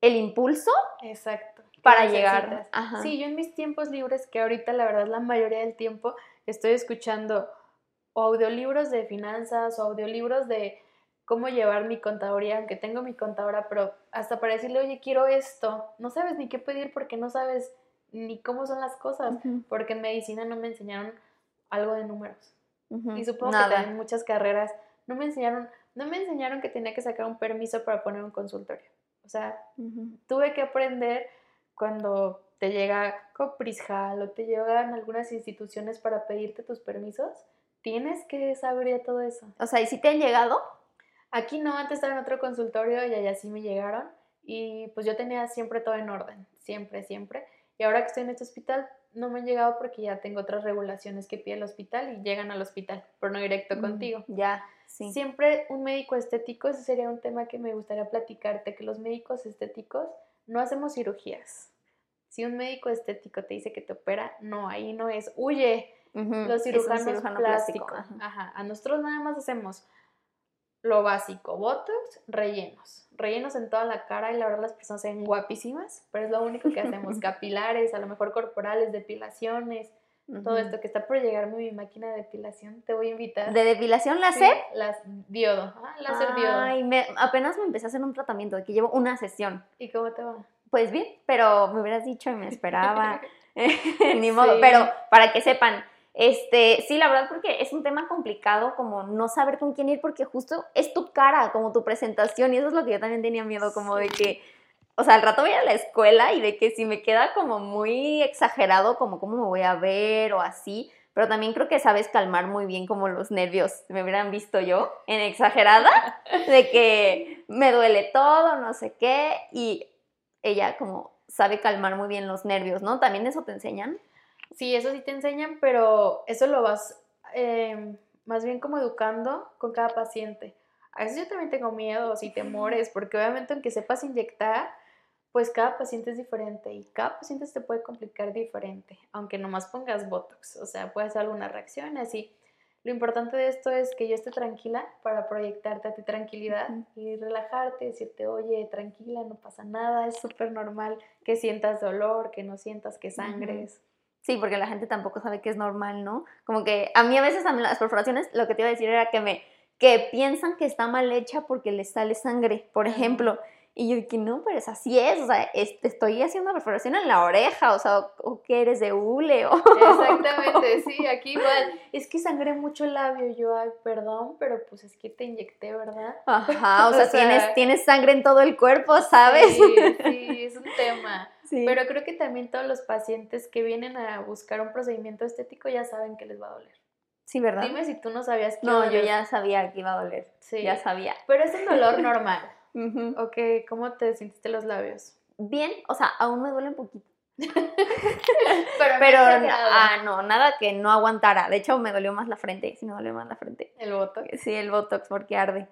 el impulso. Exacto. Para llegar. Sí, yo en mis tiempos libres, que ahorita la verdad la mayoría del tiempo estoy escuchando o audiolibros de finanzas o audiolibros de cómo llevar mi contaduría, aunque tengo mi contadora, pero hasta para decirle, oye, quiero esto, no sabes ni qué pedir porque no sabes ni cómo son las cosas, porque en medicina no me enseñaron algo de números. Y supongo que también muchas carreras no me enseñaron, no me enseñaron que tenía que sacar un permiso para poner un consultorio. O sea, tuve que aprender cuando te llega Coprisjal o te llegan algunas instituciones para pedirte tus permisos, tienes que saber ya todo eso. O sea, ¿y si te han llegado? Aquí no, antes estaba en otro consultorio y allá sí me llegaron y pues yo tenía siempre todo en orden, siempre, siempre. Y ahora que estoy en este hospital, no me han llegado porque ya tengo otras regulaciones que pide el hospital y llegan al hospital, pero no directo mm, contigo. Ya. Siempre un médico estético, ese sería un tema que me gustaría platicarte, que los médicos estéticos no hacemos cirugías. Si un médico estético te dice que te opera, no, ahí no es, huye. Los cirujanos plásticos. Ajá. A nosotros nada más hacemos lo básico, botox, rellenos. Rellenos en toda la cara y la verdad las personas se ven guapísimas, pero es lo único que hacemos. Capilares, a lo mejor corporales, depilaciones, todo esto que está por llegarme mi máquina de depilación, te voy a invitar. ¿De depilación láser? Sí, las diodo, ah, láser diodo. Ay, me, apenas me empecé a hacer un tratamiento, aquí llevo una sesión. ¿Y cómo te va? Pues bien, pero me hubieras dicho y me esperaba. Ni modo, pero para que sepan, este, sí, la verdad, porque es un tema complicado, como no saber con quién ir, porque justo es tu cara, como tu presentación, y eso es lo que yo también tenía miedo, como de que o sea, al rato voy a la escuela y de que si me queda como muy exagerado, como cómo me voy a ver o así, pero también creo que sabes calmar muy bien como los nervios, me hubieran visto yo en exagerada, de que me duele todo, no sé qué, y ella como sabe calmar muy bien los nervios, ¿no? ¿También eso te enseñan? Sí, eso sí te enseñan, pero eso lo vas eh, más bien como educando con cada paciente. A veces yo también tengo miedos y temores, porque obviamente aunque sepas inyectar, pues cada paciente es diferente y cada paciente se te puede complicar diferente, aunque nomás pongas Botox, o sea, puede ser alguna reacción así. Lo importante de esto es que yo esté tranquila para proyectarte a ti tranquilidad y relajarte, decirte, oye, tranquila, no pasa nada, es súper normal que sientas dolor, que no sientas que sangres. Sí, porque la gente tampoco sabe que es normal, ¿no? Como que a mí a veces a las perforaciones lo que te iba a decir era que me que piensan que está mal hecha porque les sale sangre, por ejemplo. Y yo dije, no, pero es así es, o sea, es- te estoy haciendo una perforación en la oreja, o sea, o, o que eres de hule, o... Exactamente, sí, aquí igual. Es que sangré mucho el labio. Yo, ay, perdón, pero pues es que te inyecté, ¿verdad? Ajá, o O sea, sea, tienes, tienes sangre en todo el cuerpo, ¿sabes? Sí, sí, es un tema. Sí. Pero creo que también todos los pacientes que vienen a buscar un procedimiento estético ya saben que les va a doler. Sí, ¿verdad? Dime si tú no sabías que iba No, yo ya sabía que iba a doler, Sí. ya sabía. Pero es un dolor normal. Ujú. Ok, ¿cómo te sentiste los labios? Bien, o sea, aún me duele un poquito. Pero, Pero, ah, no, nada que no aguantara. De hecho, me dolió más la frente, sí me dolió más la frente. El botox. Sí, el Botox, porque arde.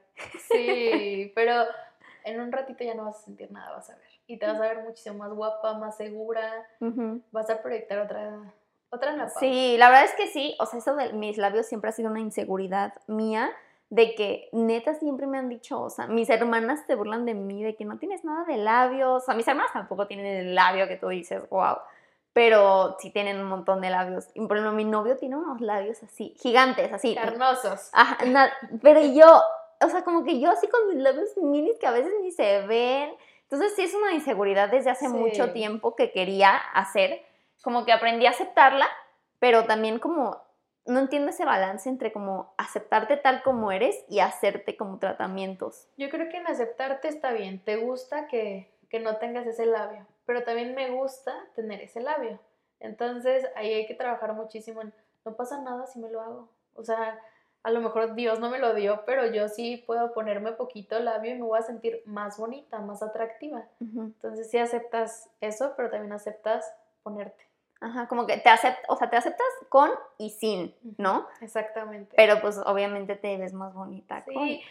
Sí, pero en un ratito ya no vas a sentir nada, vas a ver. Y te vas a ver muchísimo más guapa, más segura. Vas a proyectar otra, otra Ana Pau. Sí, la verdad es que sí, o sea, eso de mis labios siempre ha sido una inseguridad mía, de que neta siempre me han dicho, o sea, mis hermanas te burlan de mí, de que no tienes nada de labios, o sea, mis hermanas tampoco tienen el labio que tú dices, wow, pero sí tienen un montón de labios. Y por ejemplo, mi novio tiene unos labios así, gigantes, así. Carnosos. Ajá, pero yo, o sea, como que yo así con mis labios minis que a veces ni se ven. Entonces sí es una inseguridad desde hace Sí. mucho tiempo que quería hacer. Como que aprendí a aceptarla, pero también como no entiendo ese balance entre como aceptarte tal como eres y hacerte como tratamientos. Yo creo que en aceptarte está bien. Te gusta que, que no tengas ese labio, pero también me gusta tener ese labio. Entonces ahí hay que trabajar muchísimo en, no pasa nada si me lo hago. O sea, a lo mejor Dios no me lo dio, pero yo sí puedo ponerme poquito labio y me voy a sentir más bonita, más atractiva. Entonces sí aceptas eso, pero también aceptas ponerte. Ajá, como que te aceptas, o sea, te aceptas con y sin, ¿no? Exactamente. Pero pues obviamente te ves más bonita con. Sí,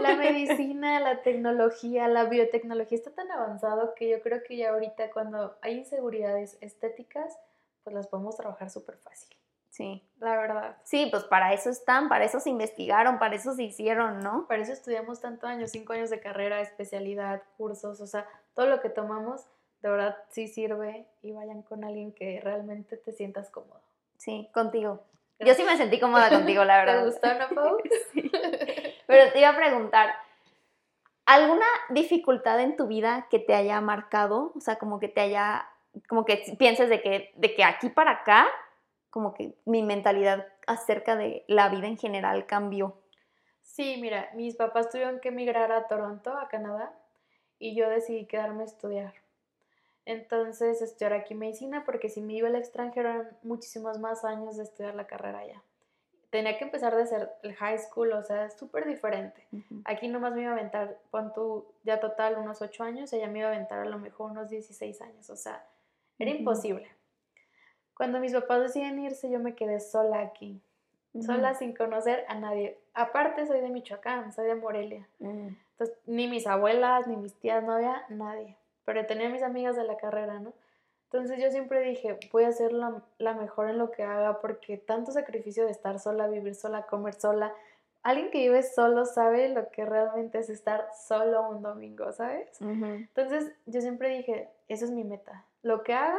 la medicina, la tecnología, la biotecnología está tan avanzado que yo creo que ya ahorita cuando hay inseguridades estéticas, pues las podemos trabajar súper fácil, Sí. la verdad. Sí, pues para eso están, para eso se investigaron, para eso se hicieron, ¿no? Por eso estudiamos tanto años, cinco años de carrera, especialidad, cursos, o sea, todo lo que tomamos de verdad sí sirve y vayan con alguien que realmente te sientas cómodo. Sí, contigo. Yo sí me sentí cómoda contigo, la verdad. ¿Te gustó, Ana Pau? Sí. Pero te iba a preguntar, ¿alguna dificultad en tu vida que te haya marcado? O sea, como que te haya, como que pienses de que, de que aquí para acá, como que mi mentalidad acerca de la vida en general cambió. Sí, mira, mis papás tuvieron que emigrar a Toronto, a Canadá, y yo decidí quedarme a estudiar. Entonces, estudiar aquí medicina, porque si me iba al extranjero eran muchísimos más años de estudiar la carrera allá. Tenía que empezar de ser el high school, o sea, es súper diferente. Aquí nomás me iba a aventar, pon tú ya total unos 8 años, ella me iba a aventar a lo mejor unos 16 años, o sea, era imposible. Cuando mis papás deciden irse, yo me quedé sola aquí, sola sin conocer a nadie. Aparte, soy de Michoacán, soy de Morelia. Mm. Entonces, ni mis abuelas, ni mis tías, no había nadie. Pero tenía mis amigas de la carrera, ¿no? Entonces yo siempre dije, voy a ser la, la mejor en lo que haga porque tanto sacrificio de estar sola, vivir sola, comer sola. Alguien que vive solo sabe lo que realmente es estar solo un domingo, ¿sabes? Entonces yo siempre dije, esa es mi meta. Lo que haga,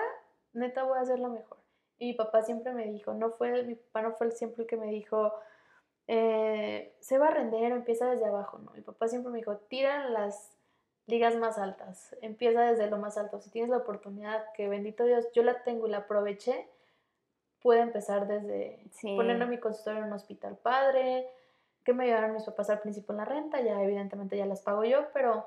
neta voy a hacer lo mejor. Y mi papá siempre me dijo, no fue, mi papá no fue siempre el que me dijo, eh, se va a render, empieza desde abajo, ¿no? Mi papá siempre me dijo, tira las ligas más altas, empieza desde lo más alto. Si tienes la oportunidad, que bendito Dios, yo la tengo y la aproveché, puede empezar desde Sí. ponerme mi consultorio en un hospital padre, que me ayudaron mis papás al principio en la renta, ya evidentemente ya las pago yo, pero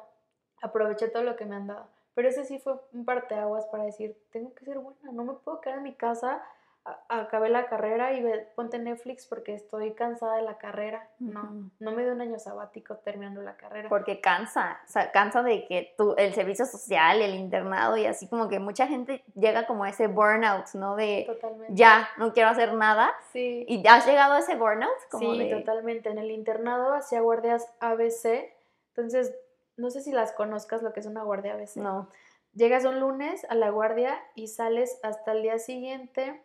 aproveché todo lo que me han dado. Pero ese sí fue un parteaguas para decir, tengo que ser buena, no me puedo quedar en mi casa, acabé la carrera y ve- ponte Netflix porque estoy cansada de la carrera. No, no me dio un año sabático terminando la carrera. Porque cansa, o sea, cansa de que tú, el servicio social, el internado y así como que mucha gente llega como a ese burnout, ¿no? De Totalmente. ya, no quiero hacer nada. Sí. ¿Y has llegado a ese burnout? Como sí, de- totalmente. En el internado hacía guardias ABC, entonces no sé si las conozcas lo que es una guardia ABC. No. Llegas un lunes a la guardia y sales hasta el día siguiente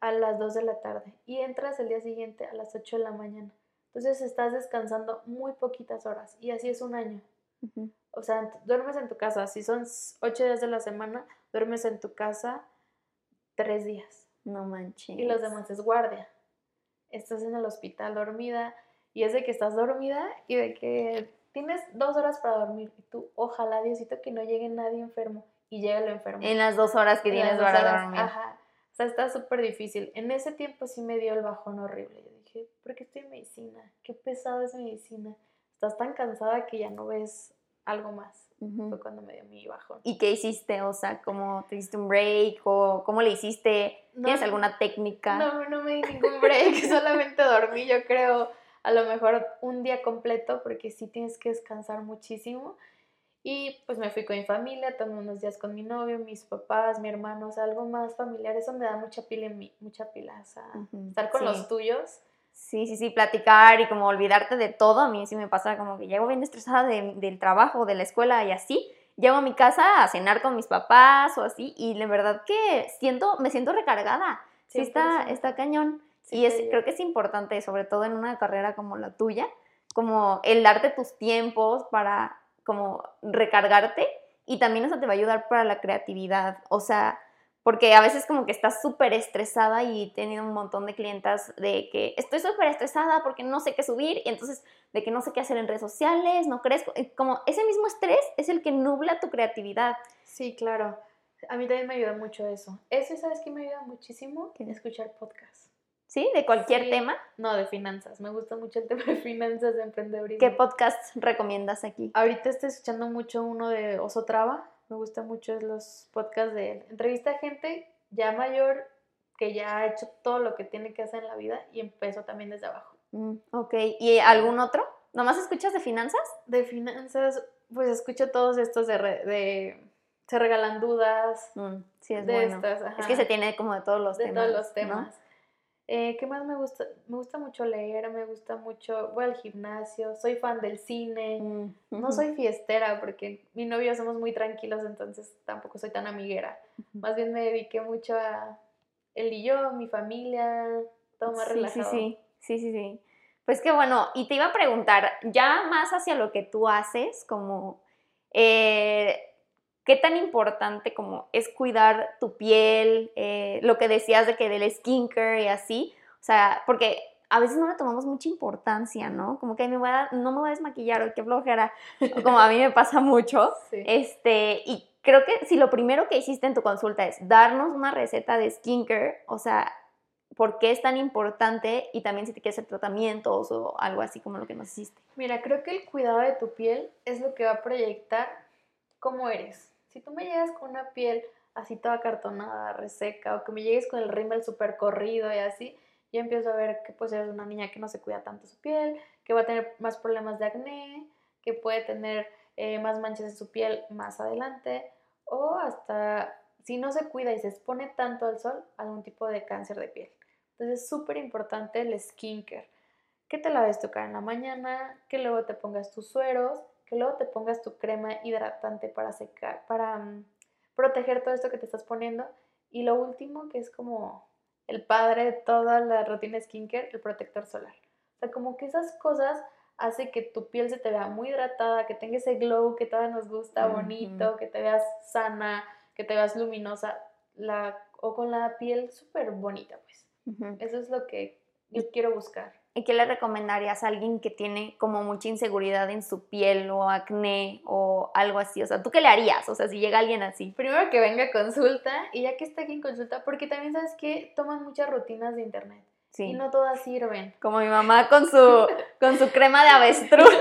a las 2 de la tarde y entras el día siguiente a las 8 de la mañana. Entonces estás descansando muy poquitas horas y así es un año. O sea, duermes en tu casa. Si son 8 días de la semana, duermes en tu casa 3 días No manches. y los demás es guardia. Estás en el hospital dormida y es de que estás dormida y de que tienes dos horas para dormir y tú, ojalá, Diosito, que no llegue nadie enfermo y llega lo enfermo. En las dos horas que En tienes para horas, dormir. Ajá. O sea, está súper difícil. En ese tiempo sí me dio el bajón horrible. Yo dije, ¿por qué estoy en medicina? Qué pesado es medicina. Estás tan cansada que ya no ves algo más. Ujú. Fue cuando me dio mi bajón. ¿Y qué hiciste? O sea, ¿cómo te hiciste un break? ¿O cómo le hiciste? No, ¿Tienes alguna técnica? No, no me di ningún break, solamente dormí, yo creo, a lo mejor un día completo, porque sí tienes que descansar muchísimo. Y pues me fui con mi familia, tomé unos días con mi novio, mis papás, mi hermano, o sea, algo más familiar. Eso me da mucha pila en mí, mucha pila, o sea, estar con sí. los tuyos. Sí, sí, sí, platicar y como olvidarte de todo. A mí sí me pasa como que llego bien estresada de- del trabajo, de la escuela y así. Llego a mi casa a cenar con mis papás o así y la verdad que siento, me siento recargada. Sí, está, 100%. está cañón. Sí y es, creo que es importante, sobre todo en una carrera como la tuya, como el darte tus tiempos para como recargarte y también eso te va a ayudar para la creatividad. O sea, porque a veces como que estás súper estresada y he tenido un montón de clientas de que estoy súper estresada porque no sé qué subir y entonces de que no sé qué hacer en redes sociales, no crezco. Como ese mismo estrés es el que nubla tu creatividad. Sí, claro. A mí también me ayuda mucho eso. Eso, ¿sabes qué me ayuda muchísimo? ¿Qué? Escuchar podcasts. ¿Sí? De cualquier Sí. tema. No, de finanzas. Me gusta mucho el tema de finanzas, de emprendedurismo. ¿Qué podcasts recomiendas aquí? Ahorita estoy escuchando mucho uno de Oso Traba. Me gusta mucho los podcasts de él. Entrevista a gente ya mayor que ya ha hecho todo lo que tiene que hacer en la vida y empezó también desde abajo. Mm, ok, ¿y algún otro? ¿Nomás escuchas de finanzas? De finanzas, pues escucho todos estos de, re- de se regalan dudas, Mm, sí, es de bueno. estas, Es que se tiene como de todos los de temas. todos los ¿no? Eh, ¿Qué más me gusta? Me gusta mucho leer, me gusta mucho, voy al gimnasio, soy fan del cine. Mm, No soy fiestera porque mi novio y yo somos muy tranquilos, entonces tampoco soy tan amiguera. Más bien me dediqué mucho a él y yo, mi familia, todo más sí, relajado. Sí, sí, sí, sí, sí. Pues que bueno, y te iba a preguntar, ya más hacia lo que tú haces, como, eh, ¿qué tan importante como es cuidar tu piel? Eh, lo que decías de que del skincare y así, o sea, porque a veces no le tomamos mucha importancia, ¿no? Como que "Ay, me voy a- no me voy a desmaquillar o qué flojera, o como a mí me pasa mucho. Sí. Este, y creo que si lo primero que hiciste en tu consulta es darnos una receta de skincare, o sea, por qué es tan importante y también si te quieres hacer tratamientos o algo así como lo que nos hiciste. Mira, creo que el cuidado de tu piel es lo que va a proyectar cómo eres. Si tú me llegas con una piel así toda cartonada, reseca, o que me llegues con el rímel súper corrido y así, yo empiezo a ver que pues eres una niña que no se cuida tanto su piel, que va a tener más problemas de acné, que puede tener eh, más manchas en su piel más adelante, o hasta si no se cuida y se expone tanto al sol, algún tipo de cáncer de piel. Entonces es súper importante el skincare. Que te laves tu cara en la mañana, que luego te pongas tus sueros, que luego te pongas tu crema hidratante para secar, para mm, proteger todo esto que te estás poniendo. Y lo último, que es como el padre de toda la rutina skincare, el protector solar. O sea, como que esas cosas hace que tu piel se te vea muy hidratada, que tenga ese glow que todas nos gusta, bonito, que te veas sana, que te veas luminosa, la, o con la piel súper bonita, pues. Eso es lo que yo quiero buscar. ¿Y qué le recomendarías a alguien que tiene como mucha inseguridad en su piel o acné o algo así? O sea, ¿tú qué le harías? O sea, si llega alguien así. Primero que venga a consulta y ya que está aquí en consulta, porque también sabes que toman muchas rutinas de internet Sí. y no todas sirven. Como mi mamá con su, con su crema de avestruz.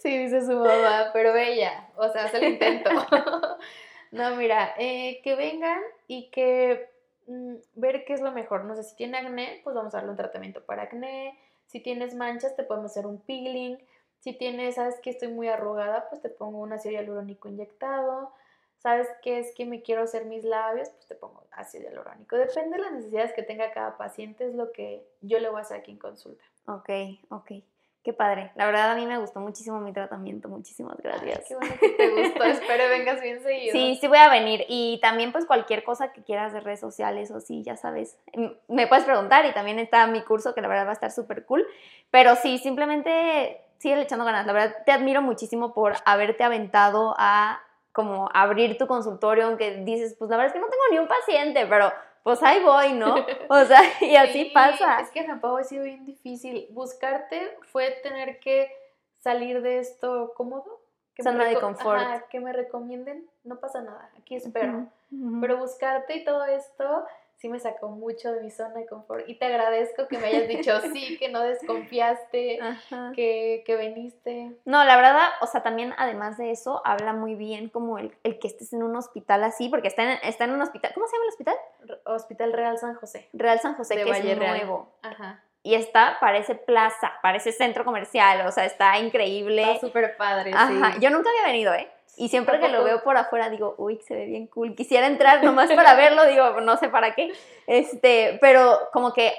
Sí, dice su mamá, pero bella, o sea, hace el intento. no, mira, eh, que vengan y que mm, ver qué es lo mejor. No sé, si tiene acné, pues vamos a darle un tratamiento para acné. Si tienes manchas, te podemos hacer un peeling. Si tienes, sabes que estoy muy arrugada, pues te pongo un ácido hialurónico inyectado. ¿Sabes qué es que me quiero hacer mis labios? Pues te pongo ácido hialurónico. Depende de las necesidades que tenga cada paciente, es lo que yo le voy a hacer aquí en consulta. Ok, ok. Qué padre. La verdad a mí me gustó muchísimo mi tratamiento. Muchísimas gracias. Qué bueno que te gustó. Espero vengas bien seguido. Sí, sí voy a venir. Y también pues cualquier cosa que quieras de redes sociales o sí, ya sabes, me puedes preguntar y también está mi curso que la verdad va a estar súper cool. Pero sí, simplemente sigue echando ganas. La verdad te admiro muchísimo por haberte aventado a como abrir tu consultorio, aunque dices, pues la verdad es que no tengo ni un paciente, pero pues ahí voy, ¿no? O sea, y así Sí, pasa. Es que en Japón ha sido bien difícil. Buscarte fue tener que salir de esto cómodo. Que Zona de confort. ajá, que me recomienden, no pasa nada, aquí espero. Pero buscarte y todo esto sí me sacó mucho de mi zona de confort. Y te agradezco que me hayas dicho sí, que no desconfiaste, que, que viniste. No, la verdad, o sea, también además de eso, habla muy bien como el, el que estés en un hospital así, porque está en, está en un hospital, ¿cómo se llama el hospital? R- Hospital Real San José. Real San José, De que Valle es Real. nuevo. Ajá. Y está, parece plaza, parece centro comercial, o sea, está increíble. Está súper padre, Ajá, sí. yo nunca había venido, ¿eh? Y siempre que lo veo por afuera digo, uy, se ve bien cool. Quisiera entrar nomás para verlo, digo, no sé para qué. Este, pero como que,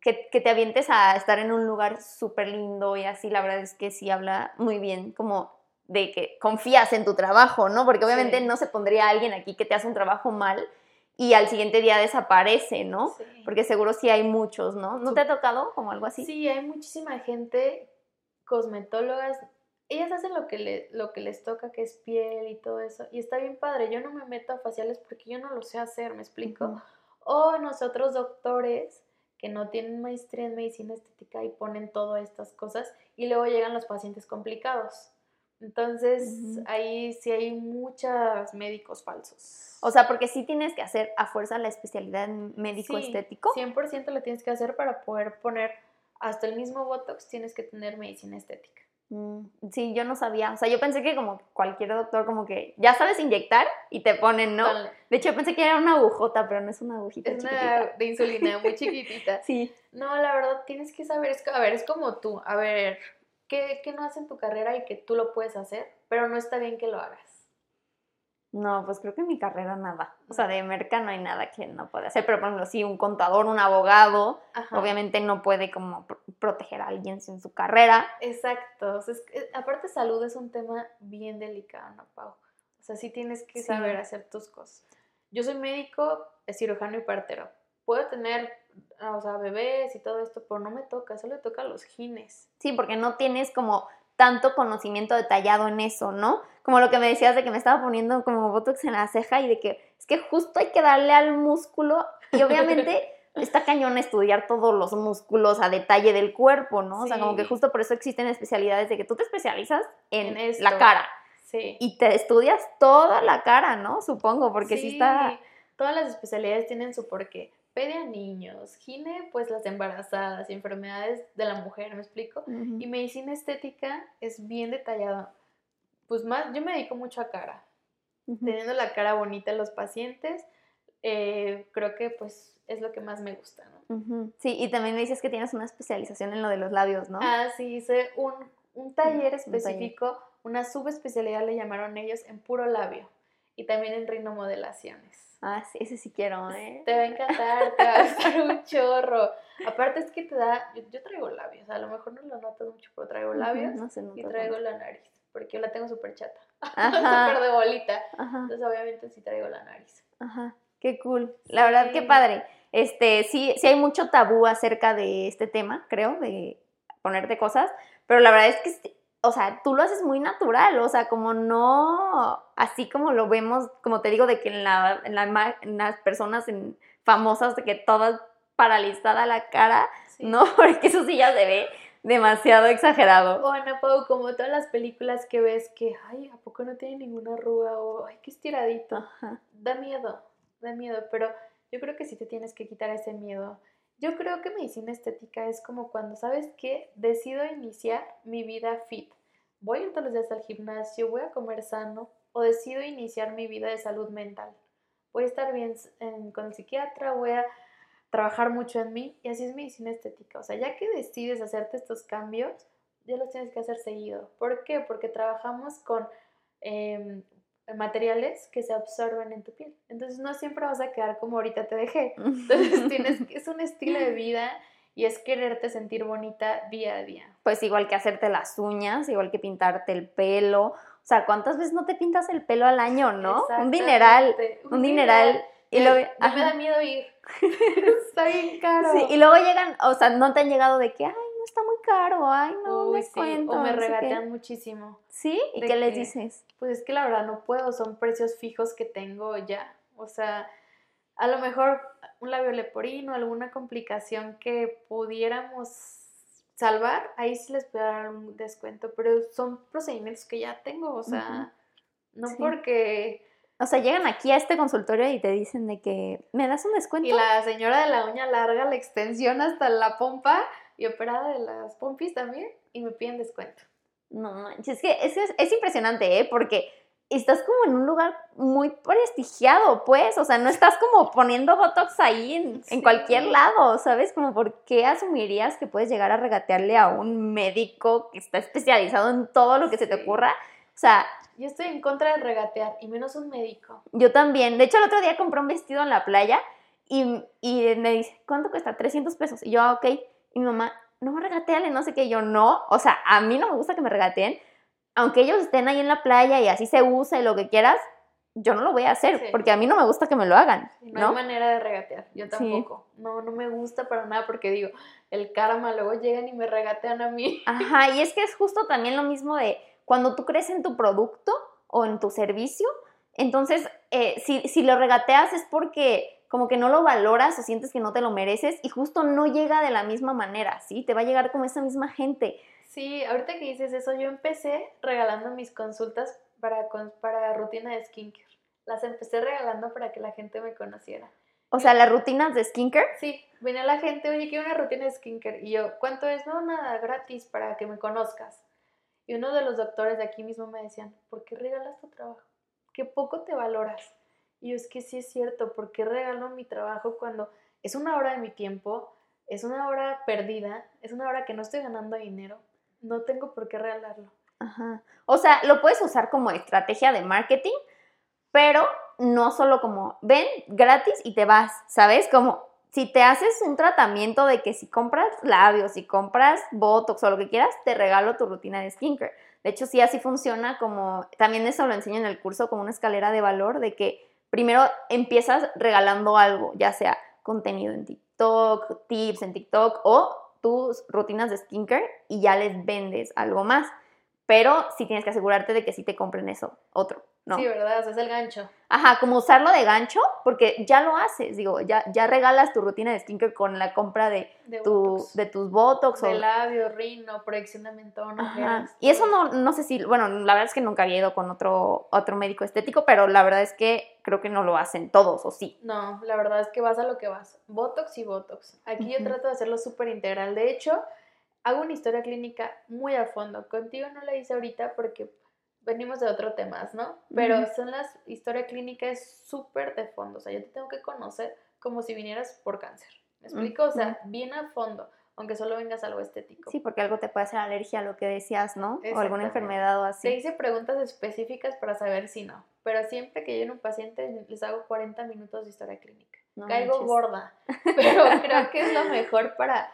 que, que te avientes a estar en un lugar súper lindo y así, la verdad es que sí habla muy bien, como de que confías en tu trabajo, ¿no? Porque obviamente Sí. no se pondría alguien aquí que te hace un trabajo mal y al siguiente día desaparece, ¿no? Sí. Porque seguro sí hay muchos, ¿no? ¿No te ha tocado como algo así? Sí, hay muchísima gente, cosmetólogas, ellas hacen lo que, le, lo que les toca, que es piel y todo eso, y está bien padre, yo no me meto a faciales porque yo no lo sé hacer, ¿me explico? Ujú. O nosotros doctores que no tienen maestría en medicina estética y ponen todas estas cosas, y luego llegan los pacientes complicados. Entonces, ahí sí hay muchos médicos falsos. O sea, porque sí tienes que hacer a fuerza la especialidad en médico Sí, estético. 100% lo tienes que hacer para poder poner hasta el mismo Botox, tienes que tener medicina estética. Mm, Sí, yo no sabía. O sea, yo pensé que como cualquier doctor, como que ya sabes inyectar y te ponen, ¿no? De hecho, yo pensé que era una agujota, pero no es una agujita Es una de insulina muy chiquitita. Sí. No, la verdad tienes que saber, es, que- a ver, es como tú, a ver, ¿qué, qué no haces en tu carrera y que tú lo puedes hacer? Pero no está bien que lo hagas. No, pues creo que en mi carrera nada. O sea, de merca no hay nada que no puede hacer. Pero, por ejemplo, sí, un contador, un abogado, Ajá. obviamente no puede como pr- proteger a alguien sin su carrera. Exacto. o sea, es que- aparte salud es un tema bien delicado, ¿no, Pau? O sea, sí tienes que Sí. saber hacer tus cosas. Yo soy médico, cirujano y partero. Puedo tener, ah, o sea, bebés y todo esto, pero no me toca, solo le toca a los gines. Sí, porque no tienes como tanto conocimiento detallado en eso, ¿no? Como lo que me decías de que me estaba poniendo como botox en la ceja y de que es que justo hay que darle al músculo y obviamente está cañón estudiar todos los músculos a detalle del cuerpo, ¿no? O sea, como que Sí. justo por eso existen especialidades de que tú te especializas en, la cara Sí. y te estudias toda la cara, ¿no? Supongo, porque sí, está... Todas las especialidades tienen su porqué. Pede a niños, gine, pues las embarazadas enfermedades de la mujer, ¿me explico? Ujú. Y medicina estética es bien detallada. Pues más, yo me dedico mucho a cara. Ujú. Teniendo la cara bonita en los pacientes, eh, creo que pues es lo que más me gusta, ¿no? Ujú. Sí, y también me dices que tienes una especialización en lo de los labios, ¿no? Ah, sí, hice un, un taller taller. específico, una subespecialidad le llamaron ellos en puro labio y también en rinomodelaciones. Ah, sí, ese sí quiero, ¿eh? Te va a encantar, te va a gustar un chorro. Aparte es que te da, yo, yo traigo labios, a lo mejor no lo notas mucho, pero traigo labios No se y nota traigo tanto. la nariz, porque yo la tengo súper chata, súper de bolita. Ajá. Entonces obviamente sí traigo la nariz. Ajá, qué cool. La verdad, qué padre. Este, sí, sí hay mucho tabú acerca de este tema, creo, de ponerte cosas, pero la verdad es que, o sea, tú lo haces muy natural, o sea, como no, así como lo vemos, como te digo, de que en, la, en, la en las personas en- famosas, de que todas paralizada la cara, Sí. no, porque eso sí ya se ve demasiado exagerado. O Ana Pau, como todas las películas que ves que, ay, ¿a poco no tiene ninguna arruga? O, ay, qué estiradito. Ajá. Da miedo, da miedo, pero yo creo que sí te tienes que quitar ese miedo. Yo creo que medicina estética es como cuando, ¿sabes qué? Decido iniciar mi vida fit. Voy a ir todos los días al gimnasio, voy a comer sano, o decido iniciar mi vida de salud mental. Voy a estar bien en- con el psiquiatra, voy a trabajar mucho en mí, y así es medicina estética. O sea, ya que decides hacerte estos cambios, ya los tienes que hacer seguido. ¿Por qué? Porque trabajamos con em, materiales que se absorben en tu piel. Entonces no siempre vas a quedar como ahorita te dejé. Entonces tienes, es un estilo de vida y es quererte sentir bonita día a día. Pues igual que hacerte las uñas, igual que pintarte el pelo. O sea, ¿cuántas veces no te pintas el pelo al año, no? Un dineral. Exactamente, Un dineral. Y ya me da miedo ir. Está bien caro. Sí, y luego llegan, o sea, no te han llegado de que, ay, no está muy caro, ay, no, Uy, sí, descuento. o me no sé qué". regatean muchísimo. ¿Sí? ¿Y qué les dices? Pues es que la verdad no puedo, son precios fijos que tengo ya. O sea, a lo mejor un labio leporino, alguna complicación que pudiéramos salvar, ahí sí les puedo dar un descuento, pero son procedimientos que ya tengo, o sea, no Sí. porque... O sea, llegan aquí a este consultorio y te dicen de que me das un descuento. Y la señora de la uña larga, la extensión hasta la pompa y operada de las pompis también, y me piden descuento. No manches, es que es, es, es impresionante, ¿eh? Porque estás como en un lugar muy prestigiado, pues. O sea, no estás como poniendo botox ahí en, cualquier lado, ¿sabes? Como, ¿por qué asumirías que puedes llegar a regatearle a un médico que está especializado en todo lo que se te ocurra? O sea, Yo estoy en contra de regatear, y menos un médico. yo también. De hecho, el otro día compré un vestido en la playa y, y me dice, ¿cuánto cuesta? 300 pesos. Y yo, ah, ok. Y mi mamá, no, regateale, no sé qué. Y yo, no. O sea, a mí no me gusta que me regateen. Aunque ellos estén ahí en la playa y así se usa y lo que quieras, yo no lo voy a hacer Sí. porque a mí no me gusta que me lo hagan, no, ¿no? hay manera de regatear, yo Sí. tampoco. No, no me gusta para nada porque digo, el karma, luego llegan y me regatean a mí. Ajá, y es que es justo también lo mismo de cuando tú crees en tu producto o en tu servicio, entonces eh, si, si lo regateas es porque como que no lo valoras o sientes que no te lo mereces y justo no llega de la misma manera, ¿sí? Te va a llegar como esa misma gente. Sí, ahorita que dices eso, yo empecé regalando mis consultas para, para rutina de skincare. Las empecé regalando para que la gente me conociera. O sea, las rutinas de skincare. Sí, venía la gente, oye, quiero una rutina de skincare. Y yo, ¿cuánto es? No, nada, gratis para que me conozcas. Y uno de los doctores de aquí mismo me decían, ¿por qué regalas tu trabajo? Qué poco te valoras. Y es que sí es cierto, ¿por qué regalo mi trabajo cuando es una hora de mi tiempo, es una hora perdida, es una hora que no estoy ganando dinero? No tengo por qué regalarlo. Ajá. O sea, lo puedes usar como estrategia de marketing, pero no solo como ven gratis y te vas, ¿sabes? Como si te haces un tratamiento de que si compras labios, si compras botox o lo que quieras, te regalo tu rutina de skincare. De hecho, sí, así funciona como, también eso lo enseño en el curso como una escalera de valor de que primero empiezas regalando algo, ya sea contenido en TikTok, tips en TikTok o tus rutinas de skincare y ya les vendes algo más. Pero sí tienes que asegurarte de que sí te compren eso, otro, ¿no? Sí, ¿verdad? O sea, es el gancho. Ajá, como usarlo de gancho, porque ya lo haces, digo, ya, ya regalas tu rutina de skincare con la compra de, De, tu, botox. de tus botox de o... labio, rino, proyección de mentón, Ajá. Y eso no, no sé si, bueno, la verdad es que nunca había ido con otro, otro médico estético, pero la verdad es que creo que no lo hacen todos, ¿o sí? No, la verdad es que vas a lo que vas. Botox y Botox. Aquí yo trato de hacerlo súper integral. De hecho, hago una historia clínica muy a fondo. Contigo no la hice ahorita porque venimos de otro temas, ¿no? Pero Ujú. son las historia clínica es súper de fondo. O sea, yo te tengo que conocer como si vinieras por cáncer. ¿Me explico? O sea, bien a fondo, aunque solo vengas algo estético. Sí, porque algo te puede hacer alergia a lo que decías, ¿no? O alguna enfermedad o Te así. hice preguntas específicas para saber si no. Pero siempre que yo en un paciente les hago 40 minutos de historia clínica. No Caigo manches. gorda, pero creo que es lo mejor para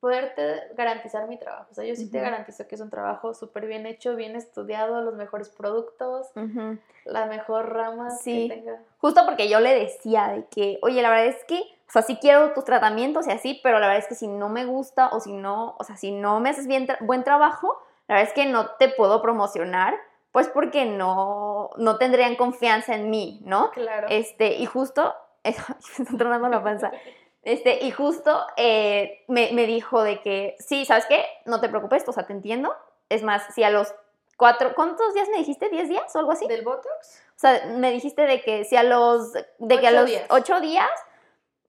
poderte garantizar mi trabajo. O sea, yo sí te garantizo que es un trabajo súper bien hecho, bien estudiado, los mejores productos, la mejor rama Sí. que tenga. Justo porque yo le decía de que, oye, la verdad es que, o sea, sí quiero tus tratamientos y así, pero la verdad es que si no me gusta o si no, o sea, si no me haces bien tra- buen trabajo, la verdad es que no te puedo promocionar, pues porque no, no tendrían confianza en mí, ¿no? Claro. Este, y justo, me está tronando la panza. Este, y justo eh, me, me dijo de que, sí, ¿sabes qué? No te preocupes, o sea, te entiendo. Es más, si a los cuatro, ¿cuántos días me dijiste? ¿Diez días o algo así? ¿Del Botox? O sea, me dijiste de que si a los, de que a Ocho los días. ocho días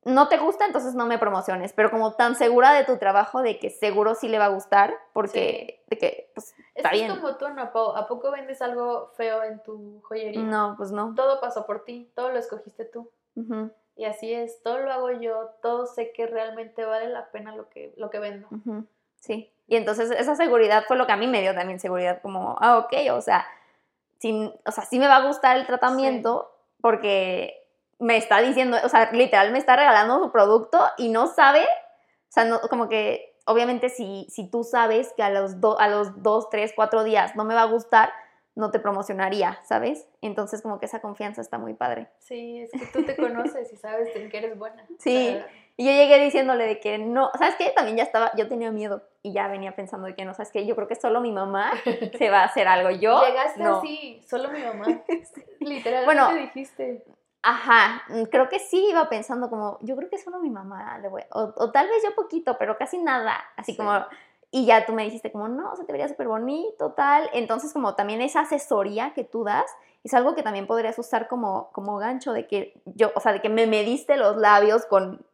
no te gusta, entonces no me promociones. Pero como tan segura de tu trabajo de que seguro sí le va a gustar, porque, de que, pues, Está bien. es como tú, ¿no? ¿A poco vendes algo feo en tu joyería? no, pues no. Todo pasó por ti, todo lo escogiste tú. Y así es, todo lo hago yo, todo sé que realmente vale la pena lo que, lo que vendo. ujú, Sí. Y entonces esa seguridad fue lo que a mí me dio también seguridad, como, ah, ok, o sea, sin, o sea, sí me va a gustar el tratamiento porque me está diciendo, o sea, literal me está regalando su producto y no sabe, o sea, no, como que obviamente si, si tú sabes que a los, do- a los dos, tres, cuatro días no me va a gustar, no te promocionaría, ¿sabes? Entonces como que esa confianza está muy padre. Sí, es que tú te conoces y sabes en qué eres buena. O Sí. sea, Y yo llegué diciéndole de que no, ¿sabes qué? También ya estaba, yo tenía miedo y ya venía pensando de que no, ¿sabes qué? Yo creo que solo mi mamá se va a hacer algo. Yo, Llegaste no. así, solo mi mamá. Literalmente Bueno, dijiste. Ajá, mm, creo que sí iba pensando como, yo creo que solo mi mamá le voy, o, o tal vez yo poquito, pero casi nada, así Sí. como, Y ya tú me dijiste como, no, se te vería súper bonito, tal. Entonces, como también esa asesoría que tú das es algo que también podrías usar como, como gancho de que yo, o sea, de que me mediste los labios con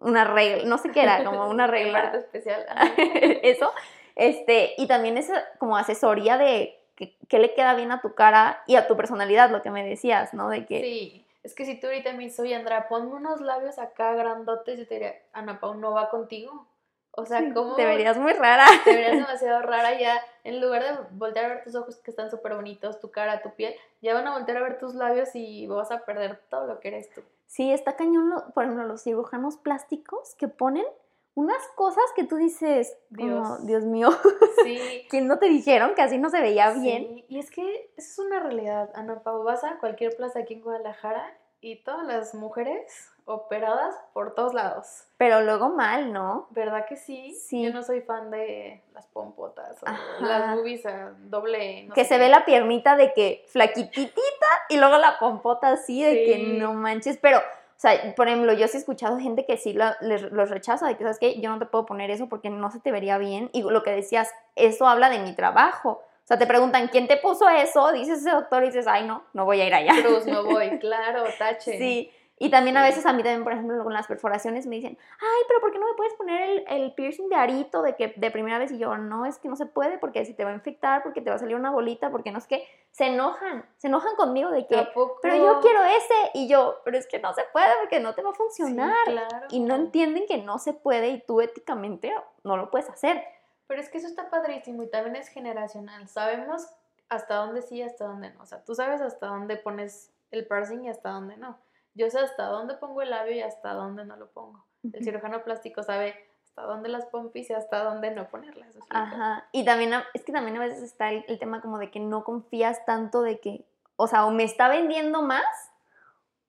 una regla, no sé qué era, como una regla. especial. Eso. Este, y también esa como asesoría de qué le queda bien a tu cara y a tu personalidad, lo que me decías, ¿no? De que... Sí, es que si tú ahorita me dices, oye, Andrea, ponme unos labios acá grandotes, yo te diría, Ana Pau, ¿no va contigo? O sea, ¿cómo? Te verías muy rara. Te verías demasiado rara ya. En lugar de voltear a ver tus ojos que están súper bonitos, tu cara, tu piel, ya van a voltear a ver tus labios y vas a perder todo lo que eres tú. Sí, está cañón, por ejemplo, los cirujanos plásticos que ponen unas cosas que tú dices, Dios, Dios mío, sí. que no te dijeron que así no se veía bien. Y es que eso es una realidad, Ana Pau, vas a cualquier plaza aquí en Guadalajara y todas las mujeres operadas por todos lados. Pero luego mal, ¿no? ¿Verdad que sí? Sí. Yo no soy fan de las pompotas o las boobies doble. que se ve la piernita de que flaquititita y luego la pompota así de que no manches, pero o sea, por ejemplo, yo sí he escuchado gente que sí los rechaza, de que, ¿sabes qué? Yo no te puedo poner eso porque no se te vería bien. Y lo que decías, eso habla de mi trabajo. O sea, te preguntan, ¿quién te puso eso? Dices ese doctor y dices, ay, no, no voy a ir allá. Cruz, no voy, claro, tache. Sí, y también a veces a mí también, por ejemplo, con las perforaciones me dicen, ay, pero ¿por qué no me puedes poner el, el, piercing de arito de que de primera vez? Y yo, no, es que no se puede porque si te va a infectar, porque te va a salir una bolita, porque no es que se enojan, se enojan conmigo de que, pero yo quiero ese. Y yo, pero es que no se puede porque no te va a funcionar. claro. Y no entienden que no se puede y tú éticamente no lo puedes hacer. Pero es que eso está padrísimo y también es generacional. Sabemos hasta dónde sí y hasta dónde no. O sea, tú sabes hasta dónde pones el piercing y hasta dónde no. Yo sé hasta dónde pongo el labio y hasta dónde no lo pongo. El cirujano plástico sabe hasta dónde las pompis y hasta dónde no ponerlas. Ajá. Y también, es que también a veces está el, tema como de que no confías tanto de que, o sea, o me está vendiendo más,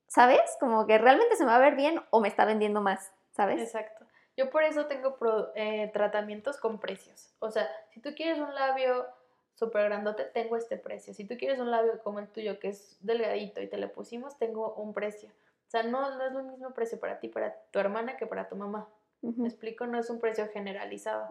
¿sabes? Como que realmente se me va a ver bien o me está vendiendo más, ¿sabes? Exacto. Yo por eso tengo eh, tratamientos con precios. O sea, si tú quieres un labio súper grandote, tengo este precio. Si tú quieres un labio como el tuyo, que es delgadito y te le pusimos, tengo un precio. O sea, no, no es el mismo precio para ti, para tu hermana, que para tu mamá. ¿Me explico? No es un precio generalizado.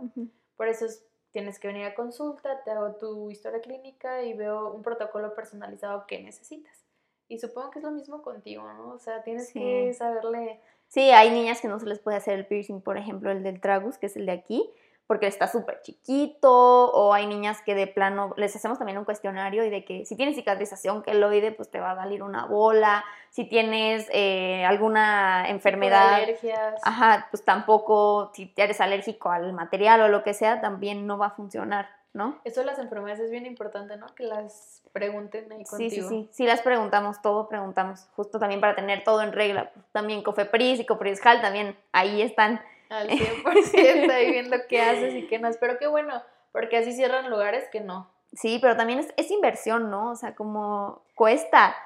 Por eso tienes que venir a consulta, te hago tu historia clínica y veo un protocolo personalizado que necesitas. Y supongo que es lo mismo contigo, ¿no? O sea, tienes que saberle... Sí, hay niñas que no se les puede hacer el piercing, por ejemplo, el del tragus, que es el de aquí, porque está súper chiquito, o hay niñas que de plano les hacemos también un cuestionario y de que si tienes cicatrización queloide, pues te va a salir una bola, si tienes eh, alguna enfermedad, alergias. ajá, pues tampoco, si eres alérgico al material o lo que sea, también no va a funcionar, ¿no? Eso de las enfermedades es bien importante, ¿no? Que las pregunten ahí contigo. Sí, sí, sí, sí las preguntamos, todo preguntamos, justo también para tener todo en regla, también Cofepris y Coprisjal también ahí están al 100% ahí viendo qué haces y qué no. Pero qué bueno, porque así cierran lugares que no. Sí, pero también es, inversión, ¿no? O sea, como cuesta.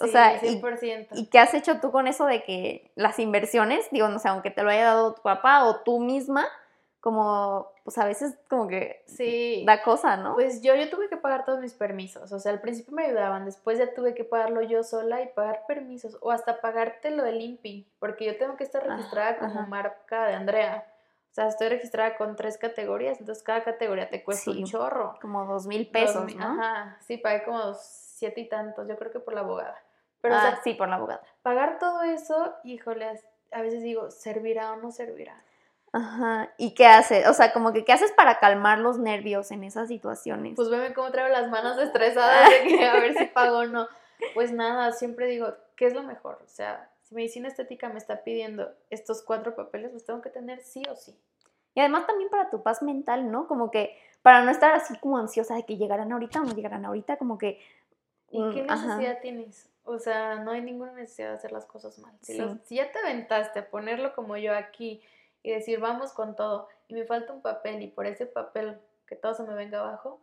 O sea, 100%. Y, qué has hecho tú con eso de que las inversiones, digo, no sé, aunque te lo haya dado tu papá o tú misma, como, pues a veces como que sí. da cosa, ¿no? Pues yo, yo tuve que pagar todos mis permisos, o sea, al principio me ayudaban, después ya tuve que pagarlo yo sola y pagar permisos, o hasta pagarte lo del INPI, porque yo tengo que estar ah, registrada como marca de Andrea. O sea, estoy registrada con tres categorías, entonces cada categoría te cuesta un chorro. Como dos mil pesos, ¿no? Ajá, sí, pagué como siete y tantos, yo creo que por la abogada. Pero, ah, sí, por la abogada. Pagar todo eso, híjole, a veces digo, ¿servirá o no servirá? Ajá. ¿Y qué haces? O sea, como que ¿qué haces para calmar los nervios en esas situaciones? Pues veme cómo traigo las manos estresadas de que a ver si pago o no. Pues nada, siempre digo, ¿qué es lo mejor? O sea, si medicina estética me está pidiendo estos cuatro papeles, los tengo que tener sí o sí. Y además también para tu paz mental, ¿no? Como que para no estar así como ansiosa de que llegaran ahorita o no llegaran ahorita, como que... ¿Y mm, qué necesidad tienes? O sea, no hay ninguna necesidad de hacer las cosas mal. Si, si ya te aventaste a ponerlo como yo aquí y decir, vamos con todo, y me falta un papel, y por ese papel que todo se me venga abajo,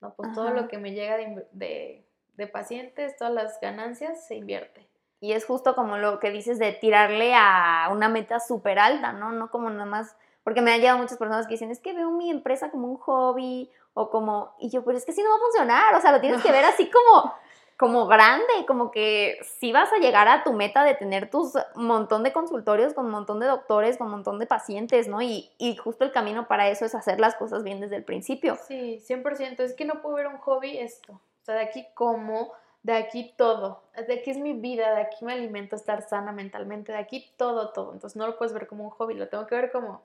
no, pues todo lo que me llega de, de, pacientes, todas las ganancias, se invierte. Y es justo como lo que dices de tirarle a una meta súper alta, ¿no? No como nada más, porque me han llegado muchas personas que dicen, es que veo mi empresa como un hobby o como, y yo, pero es que si no va a funcionar, o sea, lo tienes que ver así como, como grande, como que sí vas a llegar a tu meta de tener tus montón de consultorios con un montón de doctores, con un montón de pacientes, ¿no? Y, y justo el camino para eso es hacer las cosas bien desde el principio. Sí, 100%. Es que no puedo ver un hobby esto. O sea, de aquí como, de aquí todo. De aquí es mi vida, de aquí me alimento estar sana mentalmente, de aquí todo, todo. Entonces no lo puedes ver como un hobby, lo tengo que ver como...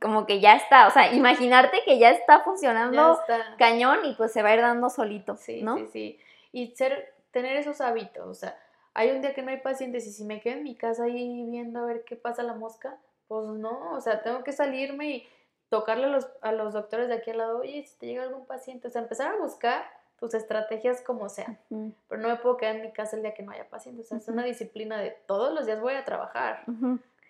Como que ya está, o sea, imaginarte que ya está funcionando cañón y pues se va a ir dando solito, sí, ¿no? Sí, sí, y ser, tener esos hábitos, o sea, hay un día que no hay pacientes y si me quedo en mi casa ahí viendo a ver qué pasa la mosca, pues no, o sea, tengo que salirme y tocarle a los, a los doctores de aquí al lado, oye, si te llega algún paciente, o sea, empezar a buscar tus estrategias como sea, pero no me puedo quedar en mi casa el día que no haya pacientes, o sea, es una disciplina de todos los días voy a trabajar.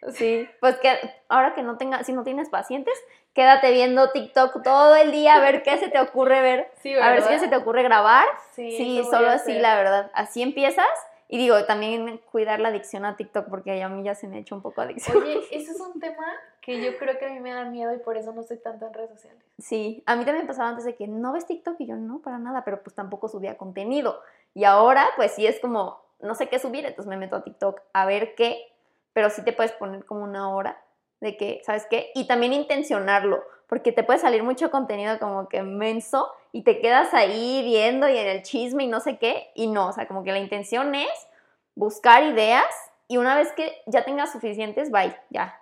Sí, pues que ahora que no tenga, si no tienes pacientes, quédate viendo TikTok todo el día a ver qué se te ocurre ver, a ver si se te ocurre grabar. Sí, sí solo así, la verdad. Así empiezas. Y digo, también cuidar la adicción a TikTok, porque a mí ya se me ha hecho un poco adicción. Oye, ese es un tema que yo creo que a mí me da miedo y por eso no estoy tanto en redes sociales. Sí, a mí también pasaba antes de que no ves TikTok y yo no, para nada, pero pues tampoco subía contenido. Y ahora, pues sí es como, no sé qué subir, entonces me meto a TikTok a ver qué pero sí te puedes poner como una hora de que, ¿sabes qué? Y también intencionarlo, porque te puede salir mucho contenido como que menso y te quedas ahí viendo y en el chisme y no sé qué, y no, o sea, como que la intención es buscar ideas y una vez que ya tengas suficientes, bye, ya,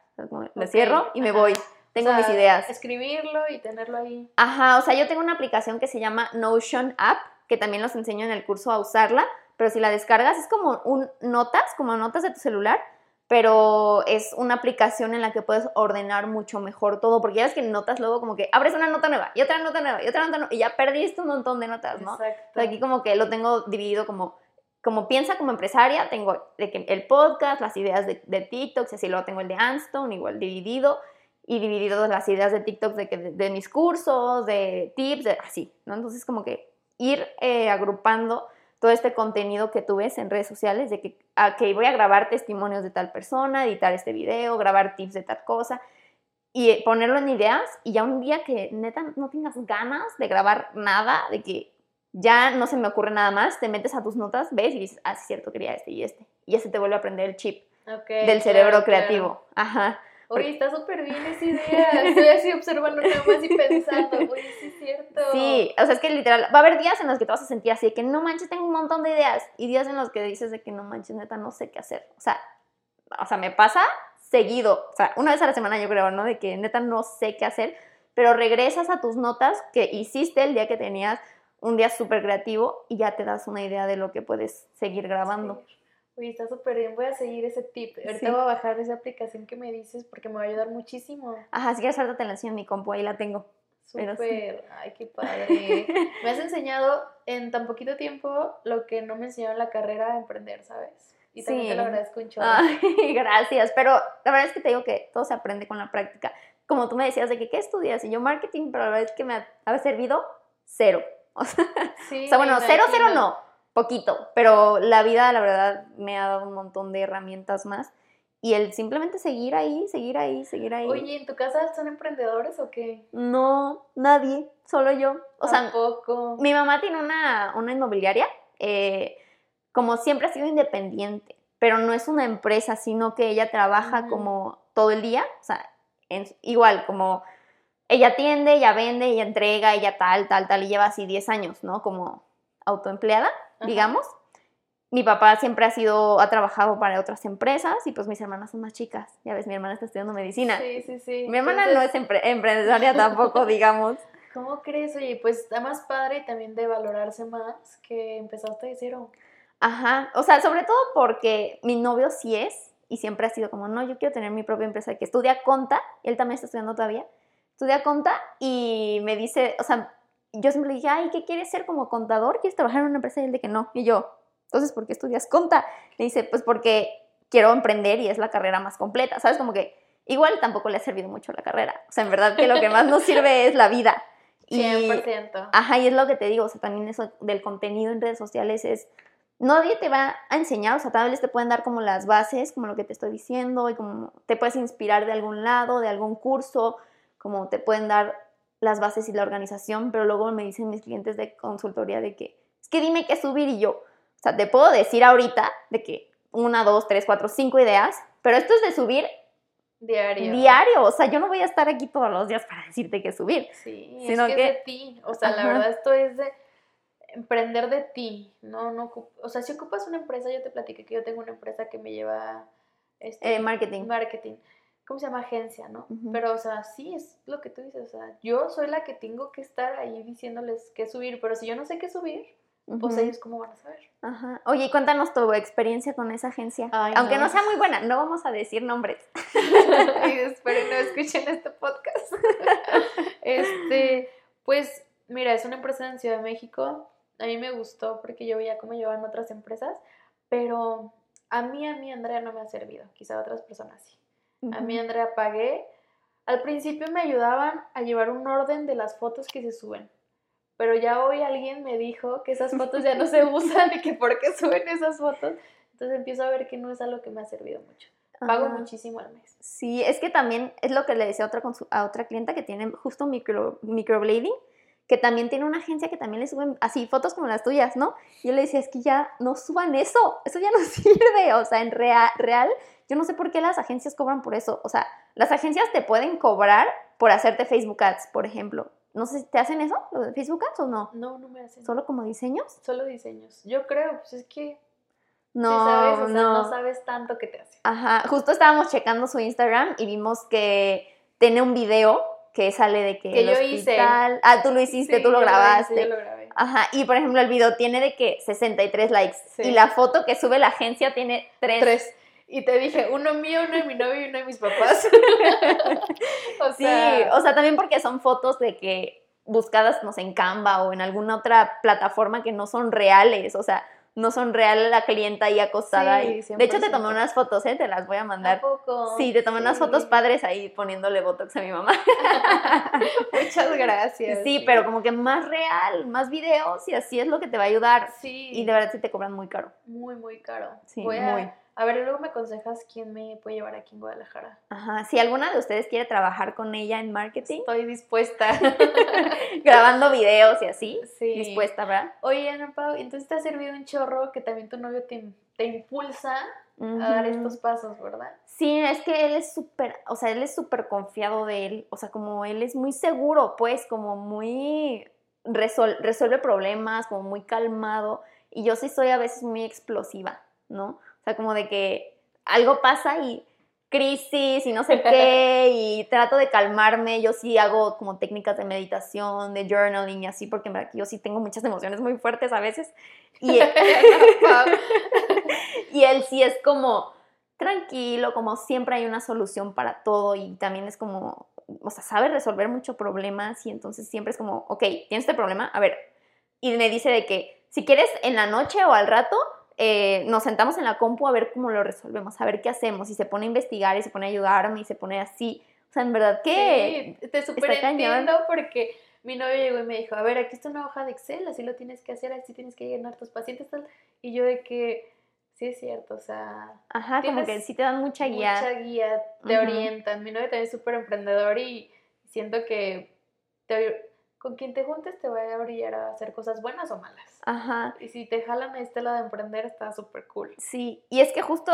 me cierro y me voy. Tengo mis ideas. Escribirlo y tenerlo ahí. Ajá, o sea, yo tengo una aplicación que se llama Notion App, que también los enseño en el curso a usarla, pero si la descargas es como un notas, como notas de tu celular, pero es una aplicación en la que puedes ordenar mucho mejor todo, porque ya ves que notas luego como que abres una nota nueva y otra nota nueva y otra nota nueva y ya perdiste un montón de notas, ¿no? Exacto. aquí como que lo tengo dividido como, como piensa como empresaria, tengo de que el podcast, las ideas de, de TikTok, y así luego tengo el de Anstone, igual dividido, y dividido las ideas de TikTok de, de, de mis cursos, de tips, así, ¿no? Entonces como que ir eh, agrupando todo este contenido que tú ves en redes sociales de que, ah, voy a grabar testimonios de tal persona, editar este video, grabar tips de tal cosa y eh, ponerlo en ideas y ya un día que neta no tengas ganas de grabar nada, de que ya no se me ocurre nada más, te metes a tus notas, ves y dices, ah, sí, cierto, quería este y este. Y ya se te vuelve a aprender el chip del cerebro creativo. Ajá. Oye, está súper bien esa idea. Estoy así observando nada más y pensando, oye, sí es cierto. Sí, o sea, es que literal, va a haber días en los que te vas a sentir así, de que no manches, tengo un montón de ideas. Y días en los que dices de que no manches, neta, no sé qué hacer. O sea, o sea, me pasa seguido. O sea, una vez a la semana yo creo, ¿no? De que neta no sé qué hacer. Pero regresas a tus notas que hiciste el día que tenías un día súper creativo y ya te das una idea de lo que puedes seguir grabando. Uy, está súper bien, voy a seguir ese tip. Ahorita voy a bajar esa aplicación que me dices porque me va a ayudar muchísimo. Ajá, si quieres ahorita te la enseño en mi compu, ahí la tengo. Súper, ay, qué padre. me has enseñado en tan poquito tiempo lo que no me enseñaron en la carrera a emprender, ¿sabes? Y también te lo agradezco un chorro. Ay, gracias, pero la verdad es que te digo que todo se aprende con la práctica. Como tú me decías de que, ¿qué estudias? Y yo marketing, pero la verdad es que me ha, servido cero. O sea, o sea bueno, cero, cero no poquito, pero la vida, la verdad, me ha dado un montón de herramientas más. Y el simplemente seguir ahí, seguir ahí, seguir ahí. Oye, ¿en tu casa son emprendedores o qué? No, nadie, solo yo. O Tampoco. sea, mi mamá tiene una, una inmobiliaria, eh, como siempre ha sido independiente, pero no es una empresa, sino que ella trabaja como todo el día, o sea, igual como ella atiende, ella vende, ella entrega, ella tal, tal, tal, y lleva así 10 años, ¿no? Como autoempleada digamos. Mi papá siempre ha sido, ha trabajado para otras empresas y pues mis hermanas son más chicas. Ya ves, mi hermana está estudiando medicina. Sí, sí, sí. Mi hermana no es empresaria tampoco, digamos. ¿Cómo crees? Oye, pues está más padre también de valorarse más que empezaste de cero. Ajá, o sea, sobre todo porque mi novio sí es y siempre ha sido como, no, yo quiero tener mi propia empresa que estudia conta, él también está estudiando todavía, estudia conta y me dice, o sea, yo siempre le dije, ay, ¿qué quieres ser como contador? ¿Quieres trabajar en una empresa? Y él de que no. Y yo, entonces, ¿por qué estudias conta? Le dice, pues porque quiero emprender y es la carrera más completa. ¿Sabes? Como que igual tampoco le ha servido mucho la carrera. O sea, en verdad que lo que más nos sirve es la vida. Y, 100%. Ajá, y es lo que te digo, o sea, también eso del contenido en redes sociales es, nadie te va a enseñar, o sea, tal vez te pueden dar como las bases, como lo que te estoy diciendo, y como te puedes inspirar de algún lado, de algún curso, como te pueden dar las bases y la organización, pero luego me dicen mis clientes de consultoría de que, es que dime qué subir y yo, O sea, te puedo decir ahorita de que una, dos, tres, cuatro, cinco ideas, pero esto es de subir Diario. diario. O sea, yo no voy a estar aquí todos los días para decirte qué subir. Sí, Sino es que, que- es de ti. O sea, la Ajá. verdad, esto es de emprender de ti. No, no, o sea, si ocupas una empresa, yo te platiqué que yo tengo una empresa que me lleva este, Eh, marketing. marketing. ¿Cómo se llama? Agencia, ¿no? Pero, o sea, sí, es lo que tú dices. O sea, yo soy la que tengo que estar ahí diciéndoles qué subir, pero si yo no sé qué subir, pues ellos cómo van a saber. Ajá. Oye, y cuéntanos tu experiencia con esa agencia. Ay, Aunque no. no. sea muy buena, no vamos a decir nombres. y espero no escuchen este podcast. este, pues, mira, es una empresa en Ciudad de México. A mí me gustó porque yo veía cómo llevaban otras empresas, pero a mí, a mí, Andrea, no me ha servido. Quizá a otras personas sí. A mí, Andrea, pagué. Al principio me ayudaban a llevar un orden de las fotos que se suben. Pero ya hoy alguien me dijo que esas fotos ya no se usan y que por qué suben esas fotos. Entonces empiezo a ver que no es algo que me ha servido mucho. Pago Ajá. muchísimo al mes. Sí, es que también es lo que le decía a otra, a otra clienta que tiene justo micro, microblading, que también tiene una agencia que también le suben así fotos como las tuyas, ¿no? Y yo le decía, es que ya no suban eso, eso ya no sirve, o sea, en rea- real, yo no sé por qué las agencias cobran por eso, o sea, las agencias te pueden cobrar por hacerte Facebook Ads, por ejemplo. No sé, ¿te hacen eso, lo de Facebook Ads o no? No, no me hacen. ¿Solo como diseños? Solo diseños. Yo creo, pues es que No, sí sabes, o sea, no. no sabes tanto que te hace. Ajá, justo estábamos checando su Instagram y vimos que tiene un video que sale de que, Que el yo hice. hospital- Ah, tú lo hiciste, Sí, tú lo yo grabaste. hice, yo lo grabé. Ajá, y por ejemplo el video tiene de que 63 likes Sí. y la foto que sube la agencia tiene 3. Tres. Y te dije, uno mío, uno de mi novio y uno de mis papás. o Sí, sea, o sea, también porque son fotos de que buscadas, no sé, en Canva o en alguna otra plataforma que no son reales, o sea, no son real la clienta ahí acostada. Sí, ahí. De hecho, te 100%. tomé unas fotos, ¿eh? Te las voy a ¿a mandar. poco? Sí, te tomé unas Sí. fotos padres ahí poniéndole botox a mi mamá. Muchas gracias. Sí, pero como que más real, más videos y así es lo que te va a ayudar. Sí. Y de verdad sí te cobran muy caro. Muy, muy caro. Sí, Voy a, muy. A ver, luego me aconsejas quién me puede llevar aquí en Guadalajara. Ajá. Si alguna de ustedes quiere trabajar con ella en marketing, Estoy dispuesta. grabando videos y así, Sí. dispuesta, ¿verdad? Oye, Ana Pau, entonces te ha servido un chorro que también tu novio te, te impulsa a dar estos pasos, ¿verdad? Sí, es que él es súper, o sea, él es súper confiado de él, o sea, como él es muy seguro, pues, como muy, resol- resuelve problemas, como muy calmado, y yo sí soy a veces muy explosiva, ¿no? Sea, como de que algo pasa y crisis y no sé qué, y trato de calmarme, yo sí hago como técnicas de meditación, de journaling y así, porque yo sí tengo muchas emociones muy fuertes a veces, y, y él sí es como tranquilo, como siempre hay una solución para todo y también es como, o sea, sabe resolver muchos problemas y entonces siempre es como, ok, tienes este problema, a ver, y me dice de que si quieres en la noche o al rato, eh, nos sentamos en la compu a ver cómo lo resolvemos, a ver qué hacemos y se pone a investigar y se pone a ayudarme y se pone así, o sea, en verdad que... Sí, te cañón. entiendo porque mi novio llegó y me dijo, a ver, aquí está una hoja de Excel, así lo tienes que hacer, así tienes que llenar tus pacientes, tal. Y yo de que, sí es cierto, o sea, Ajá, como que sí te dan mucha guía. mucha guía, te orientan. Mi novio también es súper emprendedor y siento que te- con quien te juntes te va a brillar a hacer cosas buenas o malas. Ajá. Y si te jalan a este lado de emprender, está súper cool. Sí, y es que justo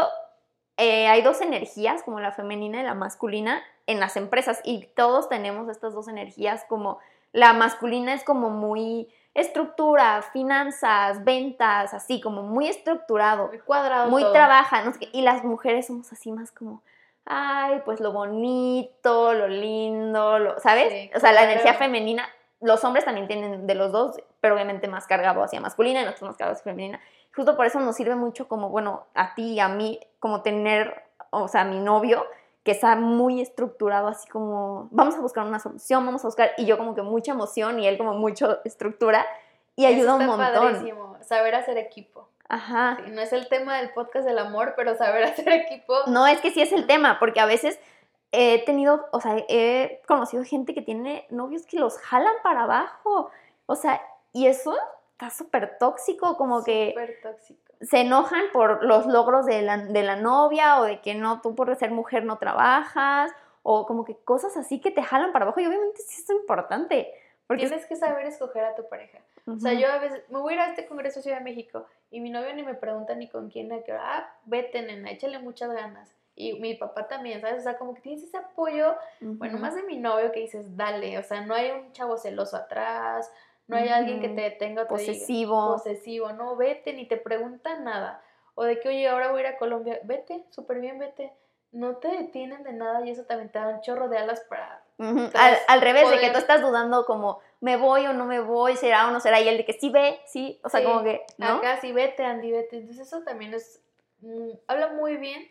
eh, hay dos energías, como la femenina y la masculina, en las empresas, y todos tenemos estas dos energías, como la masculina es como muy estructura, finanzas, ventas, así como muy estructurado, Muy cuadrado. muy todo. trabaja, no sé qué, y las mujeres somos así más como, ay, pues lo bonito, lo lindo, lo, ¿sabes? Sí, o sea, la energía femenina, los hombres también tienen de los dos, pero obviamente más cargado hacia masculina y nosotros más cargados hacia femenina. Justo por eso nos sirve mucho como, bueno, a ti y a mí, como tener, o sea, a mi novio, que está muy estructurado, así como, vamos a buscar una solución, vamos a buscar, y yo como que mucha emoción y él como mucha estructura, y Eso ayuda un está montón. padrísimo, saber hacer equipo. Ajá. Sí, no es el tema del podcast del amor, pero saber hacer equipo. No, es que sí es el tema, porque a veces he tenido, o sea, he conocido gente que tiene novios que los jalan para abajo, o sea, y eso está súper tóxico, como que Súper tóxico. se enojan por los logros de la, de la novia o de que no, tú por ser mujer no trabajas, o como que cosas así que te jalan para abajo, y obviamente sí es importante, porque Tienes que saber escoger a tu pareja. O sea, yo a veces me voy a ir a este congreso Ciudad de México y mi novio ni me pregunta ni con quién, hora. Ah, vete, nena, échale muchas ganas. Y mi papá también, ¿sabes? O sea, como que tienes ese apoyo, bueno, Ujú. más de mi novio que dices, dale, o sea, no hay un chavo celoso atrás, no hay alguien que te detenga o te diga- posesivo. posesivo, no, vete, ni te pregunta nada. O de que, oye, ahora voy a ir a Colombia, vete, súper bien, vete. No te detienen de nada y eso también te da un chorro de alas para... Ujú, Tras Al, al revés, de que poder- tú estás dudando como, ¿me voy o no me voy? ¿Será o no será? Y el de que sí ve, sí, o sea, Sí, como que, ¿no? Acá sí, vete, Andy, vete. Entonces eso también es... mm, habla muy bien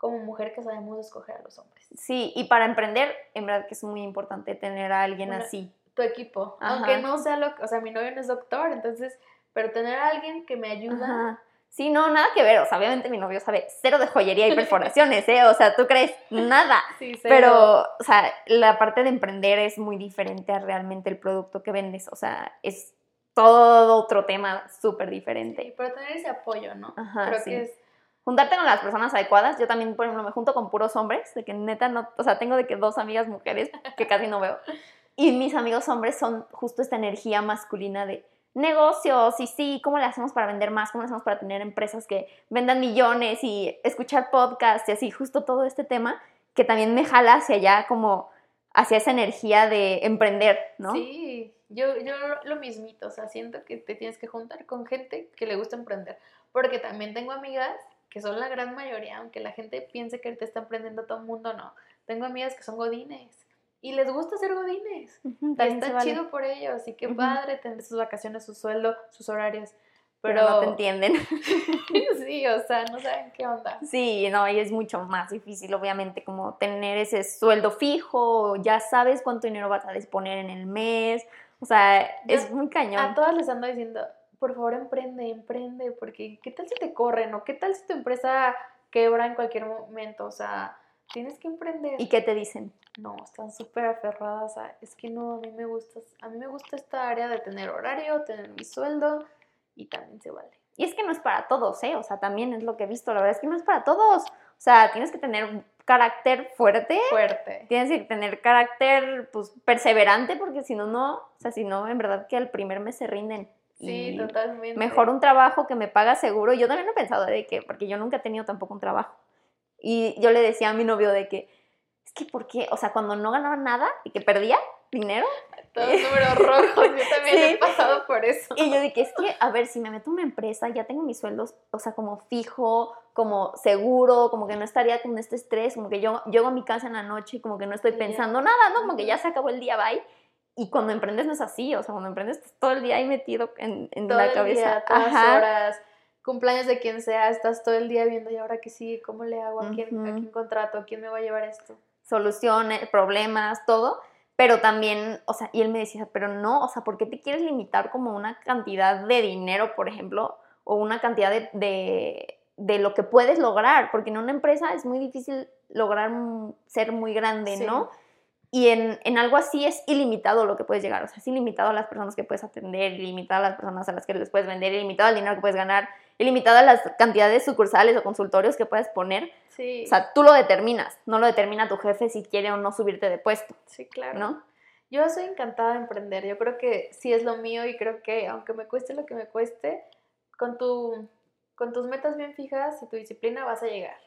como mujer que sabemos escoger a los hombres. Sí, y para emprender, en verdad que es muy importante tener a alguien Una- así. Tu equipo, Ajá. aunque no sea lo... O sea, mi novio no es doctor, entonces... Pero tener a alguien que me ayuda... Ajá. Sí, no, nada que ver, o sea, obviamente mi novio sabe cero de joyería y perforaciones, ¿eh? O sea, tú crees nada. Sí, cero. Pero, o sea, la parte de emprender es muy diferente a realmente el producto que vendes, o sea, es todo otro tema súper diferente. Sí, pero tener ese apoyo, ¿no? Ajá, Creo sí. que es... juntarte con las personas adecuadas. Yo también, por ejemplo, me junto con puros hombres, de que neta no, o sea, tengo de que dos amigas mujeres que casi no veo. Y mis amigos hombres son justo esta energía masculina de negocios y sí, cómo le hacemos para vender más, cómo le hacemos para tener empresas que vendan millones y escuchar podcasts y así, justo todo este tema que también me jala hacia allá como hacia esa energía de emprender, ¿no? Sí, yo, yo lo- mismito, o sea, siento que te tienes que juntar con gente que le gusta emprender, porque también tengo amigas que son la gran mayoría, aunque la gente piense que te está emprendiendo todo el mundo, no. Tengo amigas que son godines y les gusta ser godines. Y también se está vale. chido por ellos, así que Ujú. padre tener sus vacaciones, su sueldo, sus horarios. pero Pero, no te entienden. sí, o sea, no saben qué onda. Sí, no, y es mucho más difícil, obviamente, como tener ese sueldo fijo, ya sabes cuánto dinero vas a disponer en el mes, o sea, Yo es muy A cañón. todas les ando diciendo, por favor emprende, emprende, porque ¿qué tal si te corren o qué tal si tu empresa quebra en cualquier momento? O sea, tienes que emprender. ¿Y qué te dicen? No, están súper aferradas a, es que no, a mí me gusta, a mí me gusta esta área de tener horario, tener mi sueldo y también se vale. Y es que no es para todos, ¿eh? O sea, también es lo que he visto, la verdad es que no es para todos. O sea, tienes que tener un carácter fuerte, Fuerte. tienes que tener carácter, pues, perseverante, porque si no, no, o sea, si no, en verdad que al primer mes se rinden. Sí, totalmente. mejor un trabajo que me paga seguro. Yo también he pensado de que, porque yo nunca he tenido tampoco un trabajo. Y yo le decía a mi novio de que, es que, ¿por qué? O sea, cuando no ganaba nada y que perdía dinero. Todos números rojos, yo también Sí. he pasado por eso. Y yo que, es que, a ver, si me meto a una empresa, ya tengo mis sueldos, o sea, como fijo, como seguro, como que no estaría con este estrés, como que yo llego a mi casa en la noche y como que no estoy pensando nada, ¿no? Como que ya se acabó el día, bye. Y cuando emprendes no es así, o sea, cuando emprendes estás todo el día ahí metido en, en todo la el cabeza. día, todas Ajá. horas, cumpleaños de quien sea, estás todo el día viendo y ahora que sigue, cómo le hago, a quién, a quién contrato, a quién me va a llevar esto. soluciones, problemas, todo, pero también, o sea, y él me decía, pero no, o sea, ¿por qué te quieres limitar como una cantidad de dinero, por ejemplo, o una cantidad de, de, de lo que puedes lograr? Porque en una empresa es muy difícil lograr ser muy grande, Sí. ¿no? Y en, en algo así es ilimitado lo que puedes llegar, o sea, es ilimitado a las personas que puedes atender, ilimitado a las personas a las que les puedes vender, ilimitado al dinero que puedes ganar, ilimitado a las cantidades de sucursales o consultorios que puedes poner. Sí, O sea, tú lo determinas, no lo determina tu jefe si quiere o no subirte de puesto, sí, claro. ¿no? Yo soy encantada de emprender, yo creo que sí es lo mío y creo que aunque me cueste lo que me cueste, con, tu, con tus metas bien fijas y tu disciplina vas a llegar.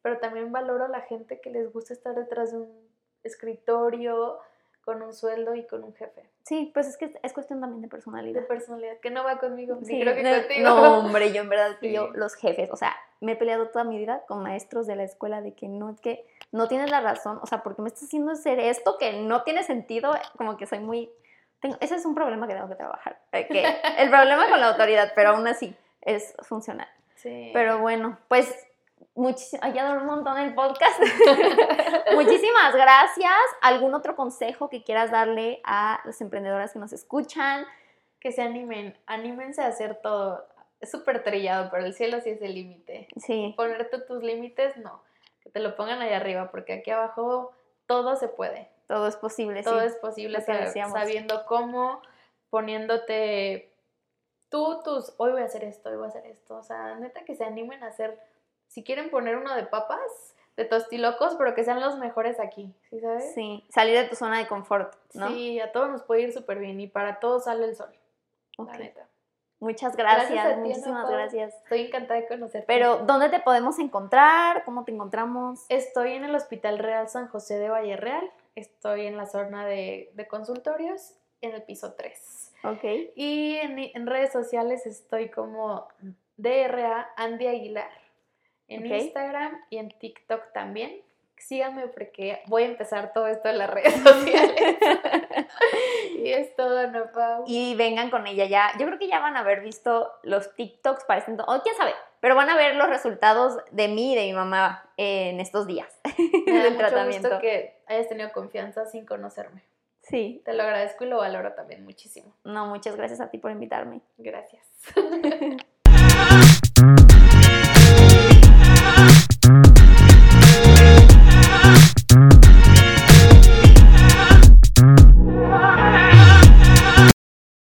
Pero también valoro a la gente que les gusta estar detrás de un escritorio, con un sueldo y con un jefe. Sí, pues es que es cuestión también de De personalidad. personalidad, que no va conmigo, Sí, creo que no, contigo. no, hombre, yo en verdad Sí. yo, los jefes, o sea, me he peleado toda mi vida con maestros de la escuela de que no, es que no tienes la razón, o sea, ¿por qué me estás haciendo hacer esto que no tiene sentido? Como que soy muy... Tengo, ese es un problema que tengo que trabajar, que el problema con la autoridad, pero aún así es funcional. Sí. Pero bueno, pues muchísimo, ya un montón el podcast. Muchísimas gracias. ¿Algún otro consejo que quieras darle a las emprendedoras que nos escuchan? que se animen, anímense a hacer todo. Es súper trillado, pero el cielo sí es el límite. Sí, Ponerte tus límites, no. Que te lo pongan ahí arriba, porque aquí abajo todo se puede. todo es posible. Todo sí. es posible sab- sabiendo cómo, poniéndote tú tus, hoy voy a hacer esto, hoy voy a hacer esto. O sea, neta que se animen a hacer, si quieren poner uno de papas, de tostilocos, pero que sean los mejores aquí, ¿sí sabes? Sí, salir de tu zona de confort, ¿no? Sí, a todos nos puede ir súper bien y para todos sale el sol. la Ok. neta. Muchas Gracias gracias, ti, muchísimas Ana gracias. Estoy encantada de conocerte. Pero, ¿dónde te podemos encontrar? ¿Cómo te encontramos? Estoy en el Hospital Real San José de Valle Real. Estoy en la zona de, de consultorios, en el piso 3. Ok. Y en, en redes sociales estoy como DRA Andy Aguilar. En Ok. Instagram y en TikTok también. Síganme porque voy a empezar todo esto en las redes sociales. y es todo, Ana Pau. Y vengan con ella ya. Yo creo que ya van a haber visto los TikToks para este entonces. O quién sabe. Pero van a ver los resultados de mí y de mi mamá en estos días Me da del mucho tratamiento. gusto que hayas tenido confianza sin conocerme. Sí. Te lo agradezco y lo valoro también muchísimo. No, muchas gracias a ti por invitarme. Gracias.